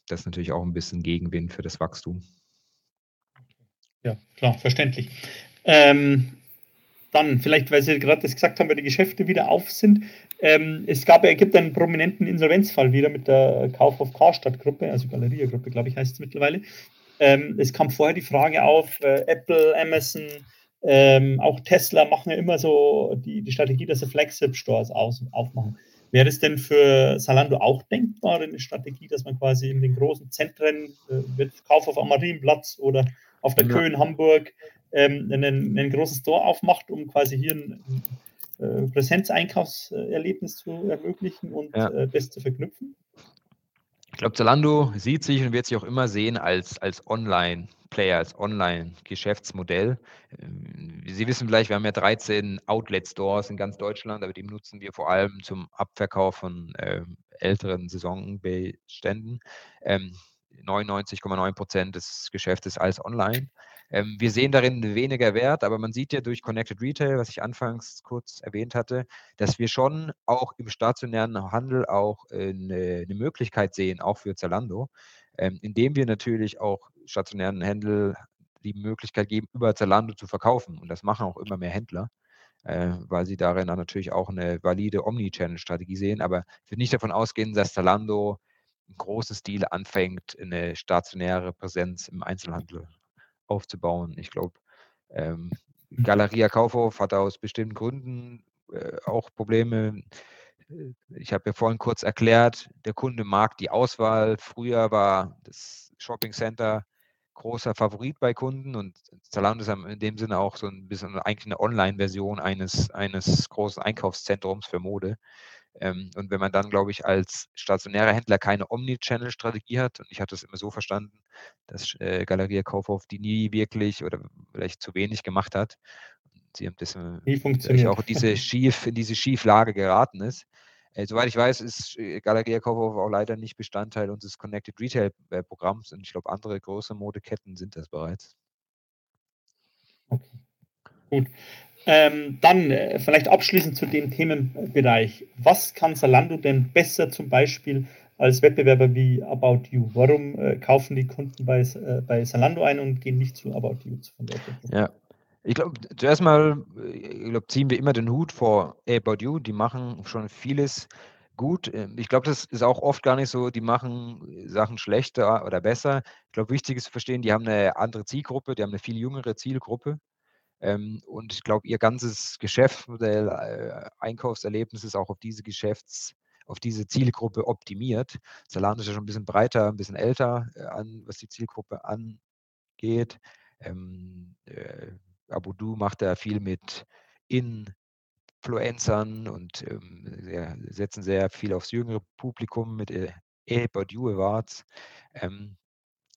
das ist natürlich auch ein bisschen Gegenwind für das Wachstum. Ja, klar, verständlich. Ähm, dann, vielleicht, weil Sie gerade das gesagt haben, weil die Geschäfte wieder auf sind. Ähm, es gab, es gibt einen prominenten Insolvenzfall wieder mit der Kauf auf Karstadt-Gruppe, also Galeria-Gruppe, glaube ich, heißt es mittlerweile. Ähm, es kam vorher die Frage auf, äh, Apple, Amazon, ähm, auch Tesla machen ja immer so die, die Strategie, dass sie Flagship-Stores aufmachen. Wäre es denn für Salando auch denkbar, eine Strategie, dass man quasi in den großen Zentren, äh, Kauf auf Amarienplatz oder auf der ja. Köhe in Hamburg, ähm, einen, einen, großen Store aufmacht, um quasi hier ein, äh, Präsenzeinkaufserlebnis zu ermöglichen und ja. äh, das zu verknüpfen? Ich glaube, Zalando sieht sich und wird sich auch immer sehen als, als Online-Player, als Online-Geschäftsmodell. Ähm, Sie wissen vielleicht, wir haben ja 13 Outlet-Stores in ganz Deutschland, aber die nutzen wir vor allem zum Abverkauf von äh, älteren Saisonbeständen. Ähm, 99,9 Prozent des Geschäftes als online. Ähm, wir sehen darin weniger Wert, aber man sieht ja durch Connected Retail, was ich anfangs kurz erwähnt hatte, dass wir schon auch im stationären Handel auch eine, äh, eine Möglichkeit sehen, auch für Zalando, ähm, indem wir natürlich auch stationären Händel die Möglichkeit geben, über Zalando zu verkaufen. Und das machen auch immer mehr Händler äh, weil sie darin dann natürlich auch eine valide Omnichannel-Strategie sehen. Aber ich würde nicht davon ausgehen, dass Zalando im großen Stil anfängt, eine stationäre Präsenz im Einzelhandel aufzubauen. Ich glaube, ähm, mhm. Galeria Kaufhof hat aus bestimmten Gründen äh, auch Probleme. Äh, ich habe ja vorhin kurz erklärt, der Kunde mag die Auswahl. Früher war das Shopping Center großer Favorit bei Kunden und Zalando ist in dem Sinne auch so ein bisschen eigentlich eine Online-Version eines, eines großen Einkaufszentrums für Mode. Ähm, und wenn man dann, glaube ich, als stationärer Händler keine Omnichannel-Strategie hat, und ich hatte es immer so verstanden, dass äh, Galeria Kaufhof die nie wirklich oder vielleicht zu wenig gemacht hat, sie haben das äh, auch diese [LAUGHS] schief, in diese Schieflage geraten ist. Äh, soweit ich weiß, ist äh, Galeria Kaufhof auch leider nicht Bestandteil unseres Connected Retail äh, Programms und ich glaube, andere große Modeketten sind das bereits. Okay. Gut. Ähm, dann äh, vielleicht abschließend zu dem Themenbereich. Was kann Zalando denn besser zum Beispiel als Wettbewerber wie About You? Warum äh, kaufen die Kunden bei, äh, bei Zalando ein und gehen nicht zu About You? Ja, ich glaube, zuerst mal ich glaub, ziehen wir immer den Hut vor About You. Die machen schon vieles gut. Ähm, ich glaube, das ist auch oft gar nicht so, die machen Sachen schlechter oder besser. Ich glaube, wichtig ist zu verstehen, die haben eine andere Zielgruppe, die haben eine viel jüngere Zielgruppe. Ähm, und ich glaube, ihr ganzes Geschäftsmodell, äh, Einkaufserlebnis ist auch auf diese Geschäfts, auf diese Zielgruppe optimiert. Zalando ist ja schon ein bisschen breiter, ein bisschen älter, äh, an, was die Zielgruppe angeht. Ähm, äh, Abudu macht da viel mit Influencern und ähm, setzen sehr viel aufs jüngere Publikum mit äh, You Awards. Ähm,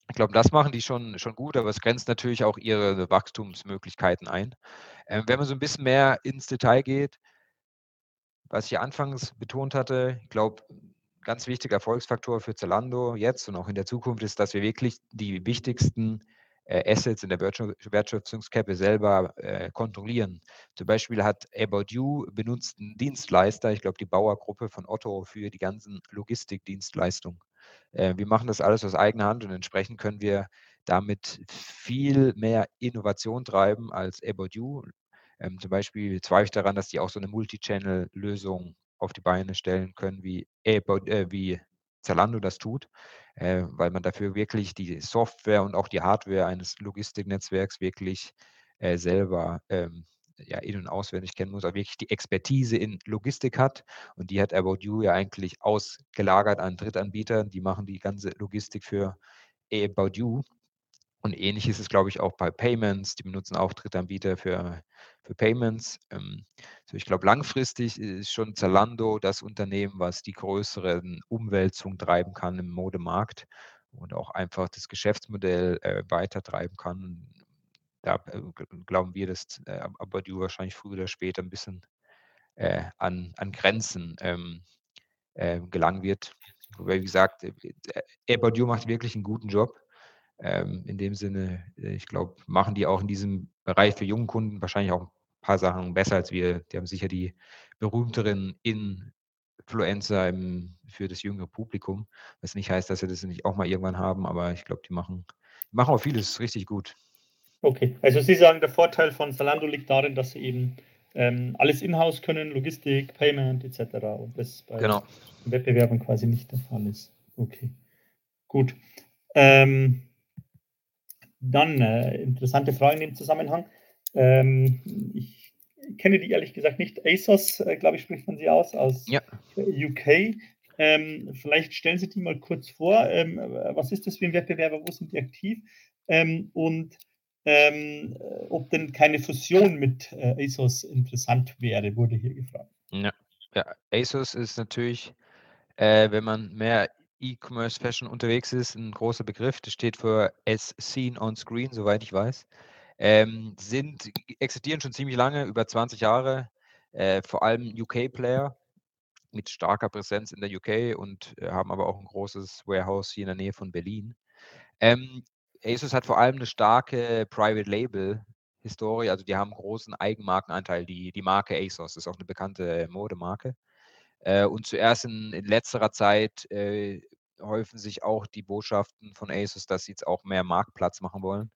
ich glaube, das machen die schon, schon gut, aber es grenzt natürlich auch ihre Wachstumsmöglichkeiten ein. Ähm, wenn man so ein bisschen mehr ins Detail geht, was ich anfangs betont hatte, ich glaube, ganz wichtiger Erfolgsfaktor für Zalando jetzt und auch in der Zukunft ist, dass wir wirklich die wichtigsten äh, Assets in der Wertschöpfungskette selber äh, kontrollieren. Zum Beispiel hat About You benutzt einen Dienstleister, ich glaube die Bauergruppe von Otto für die ganzen Logistikdienstleistungen. Äh, wir machen das alles aus eigener Hand und entsprechend können wir damit viel mehr Innovation treiben als About You. Ähm, zum Beispiel zweifle ich daran, dass die auch so eine Multi-Channel-Lösung auf die Beine stellen können, wie, About, äh, wie Zalando das tut, äh, weil man dafür wirklich die Software und auch die Hardware eines Logistiknetzwerks wirklich äh, selber ähm, ja, in- und auswendig kennen muss, aber wirklich die Expertise in Logistik hat. Und die hat About You ja eigentlich ausgelagert an Drittanbietern. Die machen die ganze Logistik für About You. Und ähnlich ist es, glaube ich, auch bei Payments. Die benutzen auch Drittanbieter für, für Payments. Ähm, so ich glaube, langfristig ist schon Zalando das Unternehmen, was die größeren Umwälzungen treiben kann im Modemarkt und auch einfach das Geschäftsmodell äh, weiter treiben kann da äh, glauben wir, dass äh, Abadu wahrscheinlich früher oder später ein bisschen äh, an, an Grenzen ähm, äh, gelangen wird. Wobei, wie gesagt, äh, Abadu macht wirklich einen guten Job. Ähm, in dem Sinne, äh, ich glaube, machen die auch in diesem Bereich für jungen Kunden wahrscheinlich auch ein paar Sachen besser als wir. Die haben sicher die berühmteren Influencer im, für das jüngere Publikum. Was nicht heißt, dass wir das nicht auch mal irgendwann haben, aber ich glaube, die machen, die machen auch vieles richtig gut. Okay, also Sie sagen, der Vorteil von Zalando liegt darin, dass Sie eben ähm, alles in-house können, Logistik, Payment etc. Und das bei genau. Wettbewerben quasi nicht der Fall ist. Okay, gut. Ähm, dann äh, interessante Frage in dem Zusammenhang. Ähm, ich kenne die ehrlich gesagt nicht. ASOS, äh, glaube ich, spricht man sie aus, aus ja. UK. Ähm, vielleicht stellen Sie die mal kurz vor. Ähm, was ist das für ein Wettbewerber? Wo sind die aktiv? Ähm, und ähm, ob denn keine Fusion mit äh, ASOS interessant wäre, wurde hier gefragt. Ja, ja ASOS ist natürlich, äh, wenn man mehr E-Commerce Fashion unterwegs ist, ein großer Begriff. Das steht für As Seen on Screen, soweit ich weiß. Ähm, sind, existieren schon ziemlich lange, über 20 Jahre, äh, vor allem UK-Player mit starker Präsenz in der UK und äh, haben aber auch ein großes Warehouse hier in der Nähe von Berlin. Ähm, ASUS hat vor allem eine starke Private Label Historie, also die haben großen Eigenmarkenanteil. Die, die Marke ASOS ist auch eine bekannte Modemarke. Äh, und zuerst in, in letzterer Zeit äh, häufen sich auch die Botschaften von ASUS, dass sie jetzt auch mehr Marktplatz machen wollen,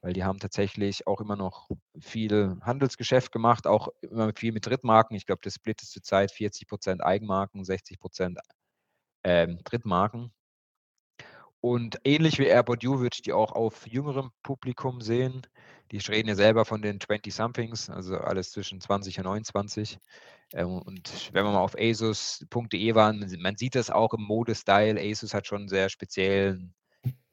weil die haben tatsächlich auch immer noch viel Handelsgeschäft gemacht, auch immer viel mit Drittmarken. Ich glaube, der Split ist zurzeit 40 Prozent Eigenmarken, 60 Prozent ähm, Drittmarken. Und ähnlich wie Airport You würde ich die auch auf jüngerem Publikum sehen. Die reden ja selber von den 20-Somethings, also alles zwischen 20 und 29. Ähm, und wenn man mal auf asus.de war, man sieht das auch im Modestyle. Asus hat schon einen sehr speziellen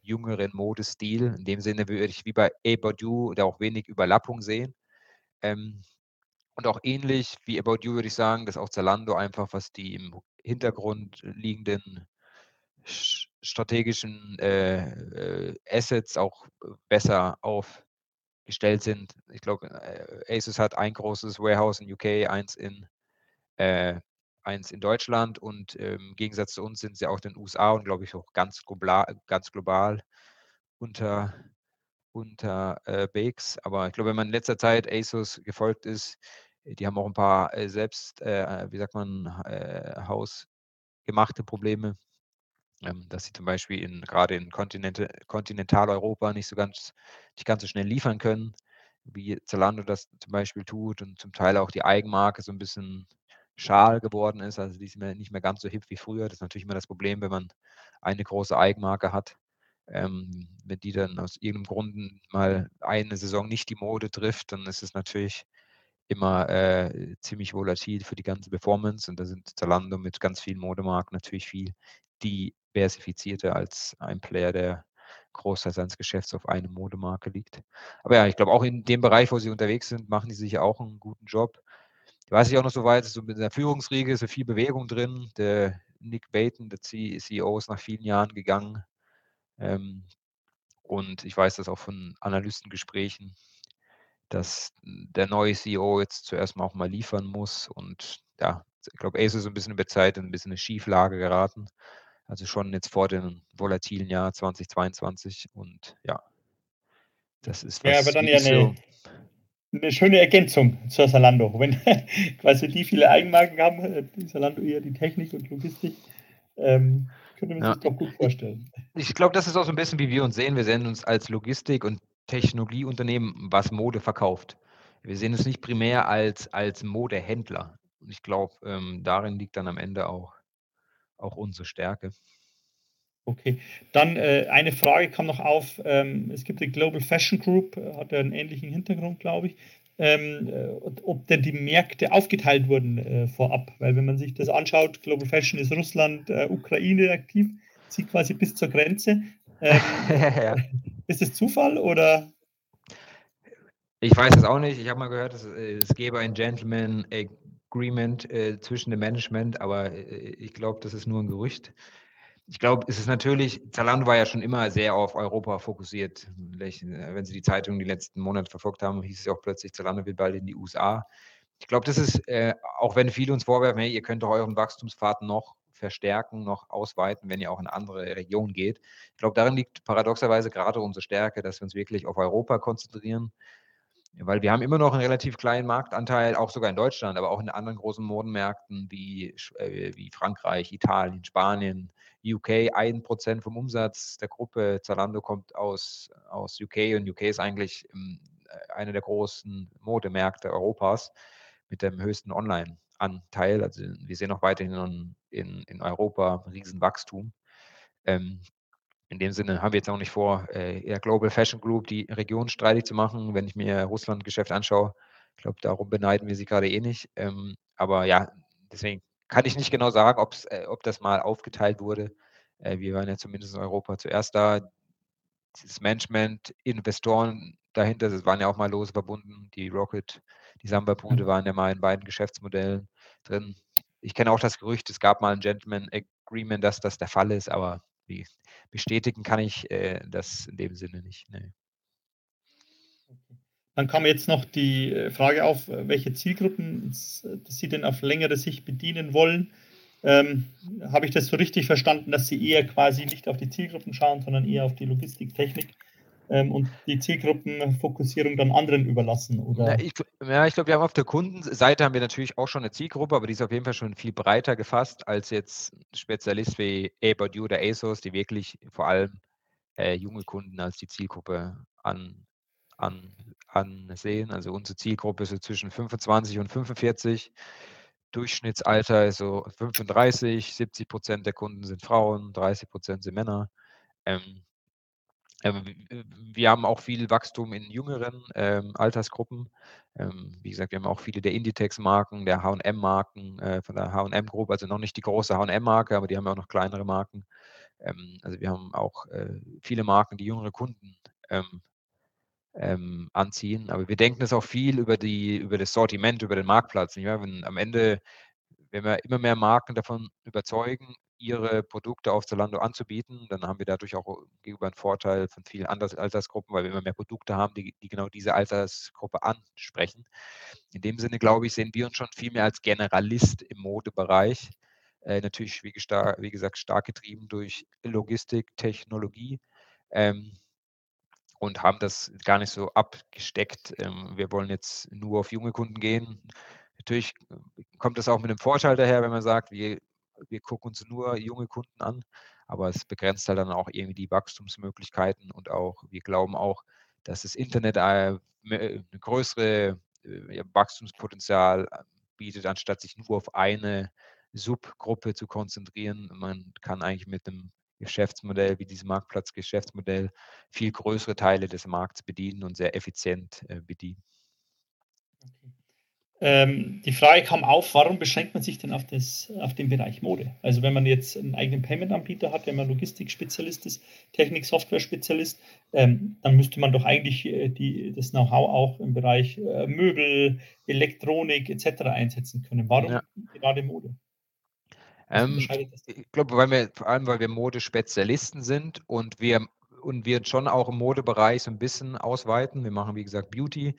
jüngeren Modestil. In dem Sinne würde ich wie bei About You da auch wenig Überlappung sehen. Ähm, und auch ähnlich wie About You würde ich sagen, dass auch Zalando einfach, was die im Hintergrund liegenden strategischen äh, äh, Assets auch besser aufgestellt sind. Ich glaube, äh, Asus hat ein großes Warehouse in UK, eins in, äh, eins in Deutschland und ähm, im Gegensatz zu uns sind sie auch in den USA und glaube ich auch ganz global, ganz global unter, unter äh, Bakes. Aber ich glaube, wenn man in letzter Zeit Asus gefolgt ist, die haben auch ein paar äh, selbst, äh, wie sagt man, äh, hausgemachte Probleme ähm, dass sie zum Beispiel in, gerade in Kontinentaleuropa nicht so ganz, nicht ganz so schnell liefern können, wie Zalando das zum Beispiel tut und zum Teil auch die Eigenmarke so ein bisschen schal geworden ist. Also die ist nicht mehr ganz so hip wie früher. Das ist natürlich immer das Problem, wenn man eine große Eigenmarke hat. Ähm, wenn die dann aus irgendeinem Grund mal eine Saison nicht die Mode trifft, dann ist es natürlich immer äh, ziemlich volatil für die ganze Performance. Und da sind Zalando mit ganz vielen Modemarken natürlich viel diversifizierter als ein Player, der Großteil seines Geschäfts auf eine Modemarke liegt. Aber ja, ich glaube, auch in dem Bereich, wo sie unterwegs sind, machen die sich ja auch einen guten Job. Ich weiß nicht auch noch so weit, so mit der Führungsriege ist so viel Bewegung drin. Der Nick Baton, der CEO, ist nach vielen Jahren gegangen. Ähm, und ich weiß das auch von Analystengesprächen, dass der neue CEO jetzt zuerst mal auch mal liefern muss. Und ja, ich glaube, Ace ist ein bisschen über Zeit in ein bisschen eine Schieflage geraten. Also schon jetzt vor dem volatilen Jahr 2022 und ja, das ist was. Ja, aber dann ja eine, eine schöne Ergänzung zur Salando. Wenn [LAUGHS] quasi die viele Eigenmarken haben, die Salando eher die Technik und Logistik, ähm, könnte man ja. sich doch gut vorstellen. Ich glaube, das ist auch so ein bisschen, wie wir uns sehen. Wir sehen uns als Logistik- und Technologieunternehmen, was Mode verkauft. Wir sehen es nicht primär als, als Modehändler. Und ich glaube, ähm, darin liegt dann am Ende auch auch unsere Stärke. Okay, dann äh, eine Frage kam noch auf. Ähm, es gibt die Global Fashion Group, äh, hat ja einen ähnlichen Hintergrund, glaube ich. Ähm, äh, ob denn die Märkte aufgeteilt wurden äh, vorab, weil wenn man sich das anschaut, Global Fashion ist Russland, äh, Ukraine aktiv, zieht quasi bis zur Grenze. Ähm, [LAUGHS] ja. Ist es Zufall oder? Ich weiß es auch nicht. Ich habe mal gehört, es, äh, es gäbe ein Gentleman Agreement äh, zwischen dem Management, aber äh, ich glaube, das ist nur ein Gerücht. Ich glaube, es ist natürlich, Zalando war ja schon immer sehr auf Europa fokussiert. Äh, wenn Sie die Zeitung die letzten Monate verfolgt haben, hieß es auch plötzlich, Zalando will bald in die USA. Ich glaube, das ist, äh, auch wenn viele uns vorwerfen, hey, ihr könnt doch euren Wachstumspfad noch verstärken, noch ausweiten, wenn ihr auch in andere Regionen geht. Ich glaube, darin liegt paradoxerweise gerade unsere Stärke, dass wir uns wirklich auf Europa konzentrieren weil wir haben immer noch einen relativ kleinen Marktanteil, auch sogar in Deutschland, aber auch in anderen großen Modenmärkten wie, äh, wie Frankreich, Italien, Spanien, UK, ein Prozent vom Umsatz der Gruppe. Zalando kommt aus, aus UK und UK ist eigentlich ähm, einer der großen Modemärkte Europas mit dem höchsten Online-Anteil. Also wir sehen auch weiterhin in, in Europa Riesenwachstum. Ähm, in dem Sinne haben wir jetzt auch nicht vor, äh, eher Global Fashion Group die Region streitig zu machen. Wenn ich mir Russland-Geschäft anschaue, ich glaube, darum beneiden wir sie gerade eh nicht. Ähm, aber ja, deswegen kann ich nicht genau sagen, äh, ob das mal aufgeteilt wurde. Äh, wir waren ja zumindest in Europa zuerst da. Das Management, Investoren dahinter. Es waren ja auch mal lose verbunden. Die Rocket, die Samba-Bude waren ja mal in beiden Geschäftsmodellen drin. Ich kenne auch das Gerücht, es gab mal ein Gentleman Agreement, dass das der Fall ist, aber bestätigen kann ich äh, das in dem Sinne nicht. Nee. Dann kam jetzt noch die äh, Frage auf, äh, welche Zielgruppen Sie denn auf längere Sicht bedienen wollen. Ähm, Habe ich das so richtig verstanden, dass Sie eher quasi nicht auf die Zielgruppen schauen, sondern eher auf die Logistiktechnik und die Zielgruppenfokussierung dann anderen überlassen? Oder? Ja, ich, ja, ich glaube, wir haben auf der Kundenseite haben wir natürlich auch schon eine Zielgruppe, aber die ist auf jeden Fall schon viel breiter gefasst als jetzt Spezialist wie About You oder ASOS, die wirklich vor allem äh, junge Kunden als die Zielgruppe an, an, ansehen. Also unsere Zielgruppe ist so zwischen 25 und 45. Durchschnittsalter ist so 35, 70 Prozent der Kunden sind Frauen, 30 Prozent sind Männer. Ähm, ähm, wir haben auch viel Wachstum in jüngeren ähm, Altersgruppen. Ähm, wie gesagt, wir haben auch viele der Inditex-Marken, der H&M-Marken äh, von der H&M-Gruppe, also noch nicht die große H&M-Marke, aber die haben ja auch noch kleinere Marken. Ähm, also wir haben auch äh, viele Marken, die jüngere Kunden ähm, ähm, anziehen. Aber wir denken es auch viel über, die, über das Sortiment, über den Marktplatz. Wenn am Ende, wenn wir immer mehr Marken davon überzeugen, ihre Produkte auf Zalando anzubieten, dann haben wir dadurch auch gegenüber einen Vorteil von vielen anderen Altersgruppen, weil wir immer mehr Produkte haben, die, die genau diese Altersgruppe ansprechen. In dem Sinne, glaube ich, sehen wir uns schon viel mehr als Generalist im Modebereich. Äh, natürlich, wie, wie, gesagt, stark getrieben durch Logistik, Technologie. Ähm, und haben das gar nicht so abgesteckt. Ähm, wir wollen jetzt nur auf junge Kunden gehen. Natürlich äh, kommt das auch mit einem Vorteil daher, wenn man sagt, wir, wir gucken uns nur junge Kunden an, aber es begrenzt halt dann auch irgendwie die Wachstumsmöglichkeiten und auch, wir glauben auch, dass das Internet eine größere äh, Wachstumspotenzial äh, bietet, anstatt sich nur auf eine Subgruppe zu konzentrieren. Man kann eigentlich mit einem Geschäftsmodell wie dieses Marktplatzgeschäftsmodell viel größere Teile des Markts bedienen und sehr effizient äh, bedienen. Okay. Ähm, die Frage kam auf, warum beschränkt man sich denn auf, das, auf den Bereich Mode? Also wenn man jetzt einen eigenen Payment-Anbieter hat, wenn man Logistikspezialist ist, Technik-Software-Spezialist, ähm, dann müsste man doch eigentlich äh, die, das Know-how auch im Bereich äh, Möbel, Elektronik etc. einsetzen können. Warum ja. gerade Mode? Ähm, ich glaube, weil wir, vor allem, weil wir Modespezialisten sind und wir, und wir schon auch im Modebereich so ein bisschen ausweiten. Wir machen, wie gesagt, Beauty,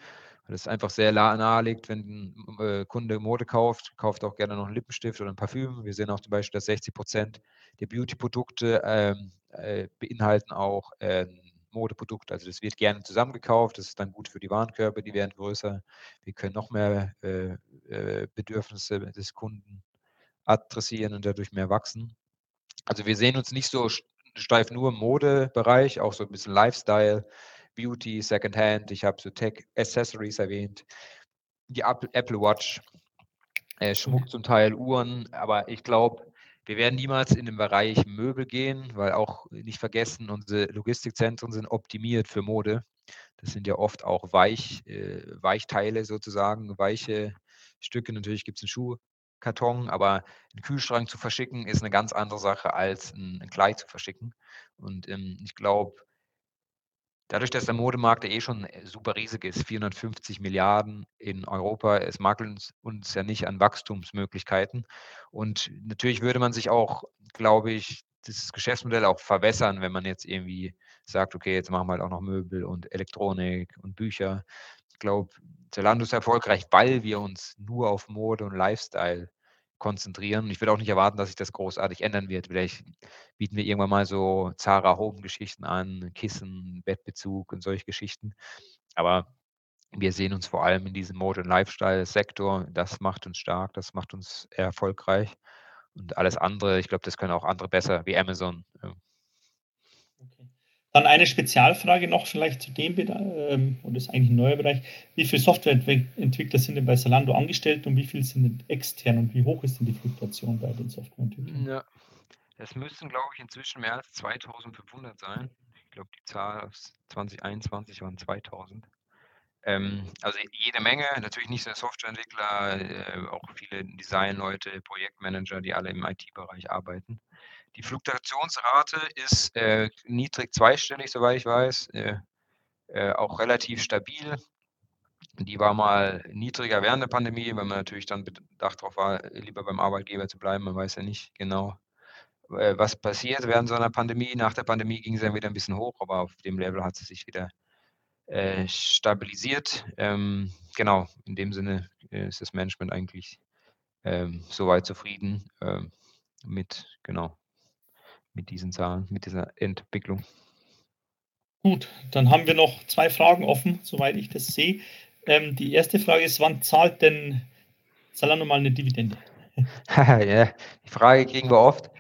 weil es einfach sehr nahe liegt, wenn ein äh, Kunde Mode kauft, kauft auch gerne noch einen Lippenstift oder ein Parfüm. Wir sehen auch zum Beispiel, dass 60 Prozent der Beauty-Produkte ähm, äh, beinhalten auch äh, Modeprodukte. Also das wird gerne zusammengekauft, das ist dann gut für die Warenkörbe, die werden größer. Wir können noch mehr äh, äh Bedürfnisse des Kunden adressieren und dadurch mehr wachsen. Also wir sehen uns nicht so steif nur im Modebereich, auch so ein bisschen Lifestyle, Beauty, Secondhand. Ich habe so Tech Accessories erwähnt, die Apple Watch, äh, Schmuck zum Teil, Uhren. Aber ich glaube, wir werden niemals in den Bereich Möbel gehen, weil auch nicht vergessen, unsere Logistikzentren sind optimiert für Mode. Das sind ja oft auch Weich, äh, Weichteile sozusagen, weiche Stücke. Natürlich gibt es einen Schuh, Karton, aber einen Kühlschrank zu verschicken ist eine ganz andere Sache als ein, ein Kleid zu verschicken. Und ähm, ich glaube, dadurch, dass der Modemarkt eh schon äh, super riesig ist, 450 Milliarden in Europa, es mangelt uns, uns ja nicht an Wachstumsmöglichkeiten. Und natürlich würde man sich auch, glaube ich, das Geschäftsmodell auch verwässern, wenn man jetzt irgendwie sagt, okay, jetzt machen wir halt auch noch Möbel und Elektronik und Bücher glaube, Zalando ist erfolgreich, weil wir uns nur auf Mode und Lifestyle konzentrieren. Ich würde auch nicht erwarten, dass sich das großartig ändern wird. Vielleicht bieten wir irgendwann mal so Zara Home-Geschichten an, Kissen, Bettbezug und solche Geschichten. Aber wir sehen uns vor allem in diesem Mode- und Lifestyle-Sektor. Das macht uns stark, das macht uns erfolgreich. Und alles andere, ich glaube, das können auch andere besser, wie Amazon. Dann eine Spezialfrage noch vielleicht zu dem, ähm, und das ist eigentlich ein neuer Bereich. Wie viele Softwareentwickler sind denn bei Salando angestellt und wie viele sind denn extern und wie hoch ist denn die Fluktuation bei den Softwareentwicklern? Ja, das müssten, glaube ich, inzwischen mehr als 2500 sein. Ich glaube, die Zahl aus 2021 waren 2000. Ähm, also jede Menge, natürlich nicht nur Softwareentwickler, äh, auch viele Designleute, Projektmanager, die alle im IT-Bereich arbeiten. Die Fluktuationsrate ist äh, niedrig zweistellig, soweit ich weiß. Äh, äh, auch relativ stabil. Die war mal niedriger während der Pandemie, weil man natürlich dann bedacht darauf war, lieber beim Arbeitgeber zu bleiben. Man weiß ja nicht genau, äh, was passiert während so einer Pandemie. Nach der Pandemie ging es dann wieder ein bisschen hoch, aber auf dem Level hat sie sich wieder äh, stabilisiert. Ähm, genau, in dem Sinne äh, ist das Management eigentlich ähm, soweit zufrieden ähm, mit, genau, mit diesen Zahlen, mit dieser Entwicklung. Gut, dann haben wir noch zwei Fragen offen, soweit ich das sehe. Ähm, die erste Frage ist, wann zahlt denn Salando mal eine Dividende? [LAUGHS] ja, die Frage kriegen wir oft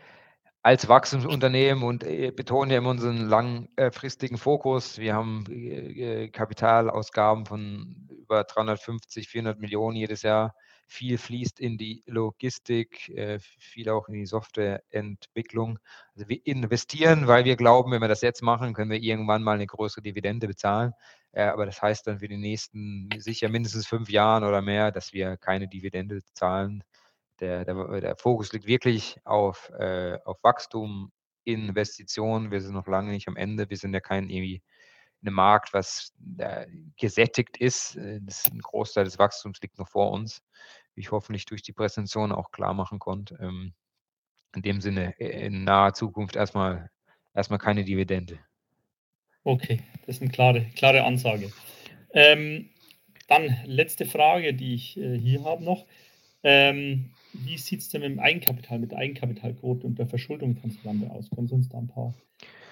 als Wachstumsunternehmen und äh, betonen ja immer unseren langfristigen Fokus. Wir haben äh, Kapitalausgaben von über 350, 400 Millionen jedes Jahr. Viel fließt in die Logistik, äh, viel auch in die Softwareentwicklung. Also wir investieren, weil wir glauben, wenn wir das jetzt machen, können wir irgendwann mal eine größere Dividende bezahlen. Aber das heißt dann für die nächsten sicher mindestens fünf Jahren oder mehr, dass wir keine Dividende zahlen, der, der, der Fokus liegt wirklich auf, äh, auf Wachstum, Investitionen. Wir sind noch lange nicht am Ende. Wir sind ja kein irgendwie ein Markt, was äh, gesättigt ist. Äh, das, ein Großteil des Wachstums liegt noch vor uns, wie ich hoffentlich durch die Präsentation auch klar machen konnte. Ähm, in dem Sinne äh, in naher Zukunft erstmal, erstmal keine Dividende. Okay, das ist eine klare, klare Ansage. Ähm, dann letzte Frage, die ich äh, hier habe noch. Ähm, wie sieht es denn mit dem Eigenkapital, mit der Eigenkapitalquote und der Verschuldung von aus? Können Sie uns da ein paar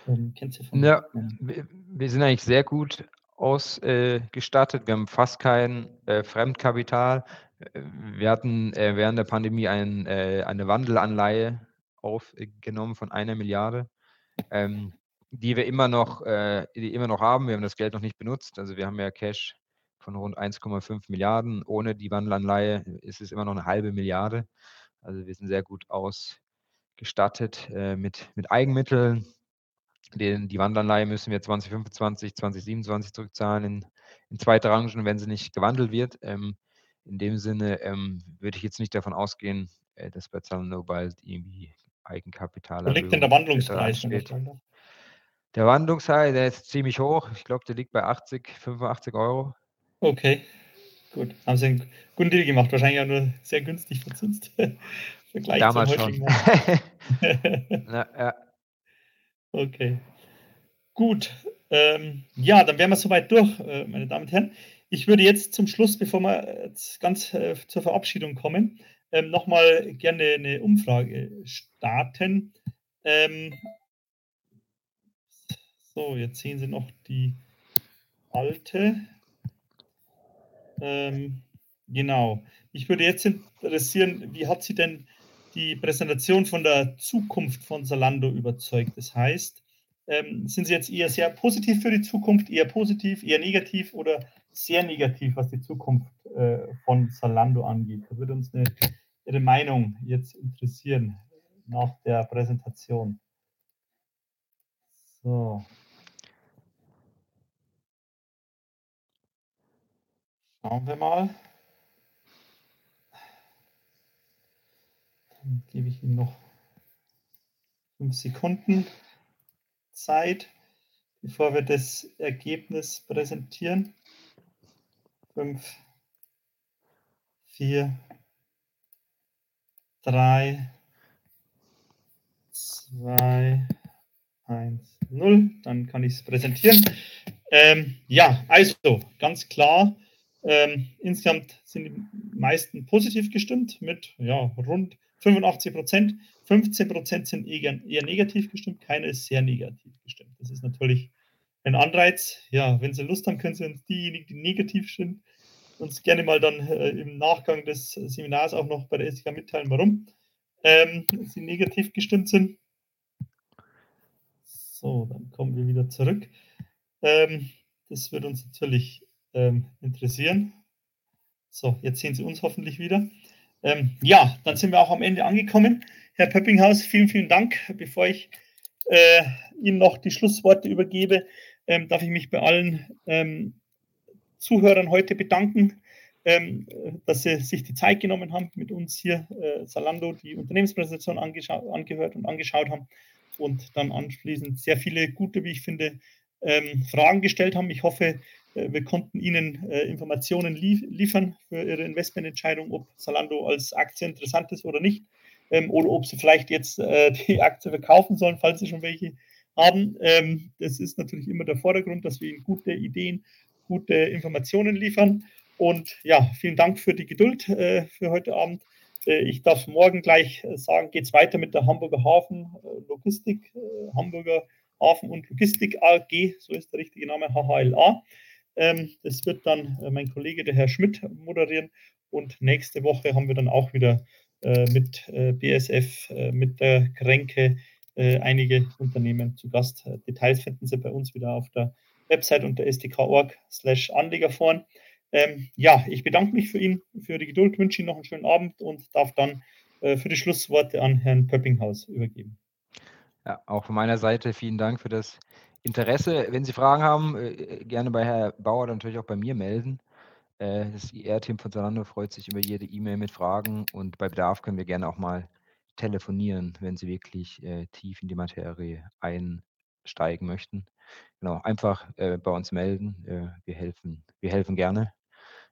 ähm, Kennziffern Ja, wir, wir, sind eigentlich sehr gut ausgestattet. Äh, wir haben fast kein äh, Fremdkapital. Wir hatten äh, während der Pandemie ein, äh, eine Wandelanleihe aufgenommen von einer Milliarde, ähm, die wir immer noch, äh, die immer noch haben. Wir haben das Geld noch nicht benutzt. Also wir haben ja Cash von rund 1,5 Milliarden. Ohne die Wandelanleihe ist es immer noch eine halbe Milliarde. Also wir sind sehr gut ausgestattet äh, mit, mit Eigenmitteln. Den, die Wandelanleihe müssen wir 2025, 2027 zurückzahlen in, in zwei Tranchen, wenn sie nicht gewandelt wird. Ähm, in dem Sinne ähm, würde ich jetzt nicht davon ausgehen, äh, dass bei Zalando bald irgendwie Eigenkapital. Wo liegt denn der Wandlungspreis? Der Wandlungspreis, der ist ziemlich hoch. Ich glaube, der liegt bei 80, 85 Euro. Okay, gut. Haben Sie einen guten Deal gemacht. Wahrscheinlich auch nur sehr günstig verzinst. [LAUGHS] Vergleich Damals schon. [LAUGHS] Na, ja. Okay. Gut. Ähm, ja, dann wären wir soweit durch, äh, meine Damen und Herren. Ich würde jetzt zum Schluss, bevor wir ganz äh, zur Verabschiedung kommen, ähm, nochmal gerne eine Umfrage starten. Ähm, so, jetzt sehen Sie noch die alte. Ähm, genau. Ich würde jetzt interessieren, wie hat Sie denn die Präsentation von der Zukunft von Zalando überzeugt? Das heißt, ähm, sind Sie jetzt eher sehr positiv für die Zukunft, eher positiv, eher negativ oder sehr negativ, was die Zukunft äh, von Zalando angeht? Da würde uns eine, Ihre Meinung jetzt interessieren nach der Präsentation. So. Schauen wir mal. Dann gebe ich Ihnen noch fünf Sekunden Zeit, bevor wir das Ergebnis präsentieren. Fünf, vier, drei, zwei, eins, null. Dann kann ich es präsentieren. Ähm, ja, also ganz klar ähm, insgesamt sind die meisten positiv gestimmt mit ja, rund 85 Prozent. 15 Prozent sind eher, eher negativ gestimmt, keine ist sehr negativ gestimmt. Das ist natürlich ein Anreiz. Ja, wenn Sie Lust haben, können Sie uns diejenigen, die negativ sind, uns gerne mal dann äh, im Nachgang des Seminars auch noch bei der SDK mitteilen, warum ähm, Sie negativ gestimmt sind. So, dann kommen wir wieder zurück. Ähm, das wird uns natürlich ähm, interessieren. So, jetzt sehen Sie uns hoffentlich wieder. Ähm, ja, dann sind wir auch am Ende angekommen. Herr Pöppinghaus, vielen, vielen Dank. Bevor ich äh, Ihnen noch die Schlussworte übergebe, ähm, darf ich mich bei allen ähm, Zuhörern heute bedanken, ähm, dass Sie sich die Zeit genommen haben, mit uns hier äh, Salando die Unternehmenspräsentation angehört und angeschaut haben und dann anschließend sehr viele gute, wie ich finde, ähm, Fragen gestellt haben. Ich hoffe, wir konnten Ihnen äh, Informationen lie liefern für Ihre Investmententscheidung, ob Salando als Aktie interessant ist oder nicht. Ähm, oder ob Sie vielleicht jetzt äh, [LAUGHS] die Aktie verkaufen sollen, falls Sie schon welche haben. Ähm, das ist natürlich immer der Vordergrund, dass wir Ihnen gute Ideen, gute Informationen liefern. Und ja, vielen Dank für die Geduld äh, für heute Abend. Äh, ich darf morgen gleich äh, sagen, geht es weiter mit der Hamburger Hafen Logistik, Hamburger Hafen und Logistik AG, so ist der richtige Name, HHLA. Ähm, das wird dann mein Kollege, der Herr Schmidt, moderieren. Und nächste Woche haben wir dann auch wieder mit BSF, mit der Kränke einige Unternehmen zu Gast. Details finden Sie bei uns wieder auf der Website unter sdk.org slash Anlegerforen. Ähm, ja, ich bedanke mich für ihn, für die Geduld, wünsche Ihnen noch einen schönen Abend und darf dann äh, für die Schlussworte an Herrn Pöppinghaus übergeben. Ja, auch von meiner Seite vielen Dank für das Interesse. Wenn Sie Fragen haben, äh, gerne bei Herrn Bauer, natürlich auch bei mir melden. Äh, das IR-Team von Zalando freut sich über jede E-Mail mit Fragen und bei Bedarf können wir gerne auch mal telefonieren, wenn Sie wirklich äh, tief in die Materie einsteigen möchten. Genau, einfach äh, bei uns melden. Äh, wir helfen, wir helfen gerne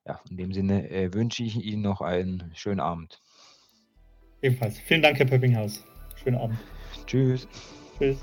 ja, in dem Sinne äh, wünsche ich Ihnen noch einen schönen Abend. Ebenfalls. Vielen Dank, Herr Pöppinghaus. Schönen Abend. Tschüss. Tschüss.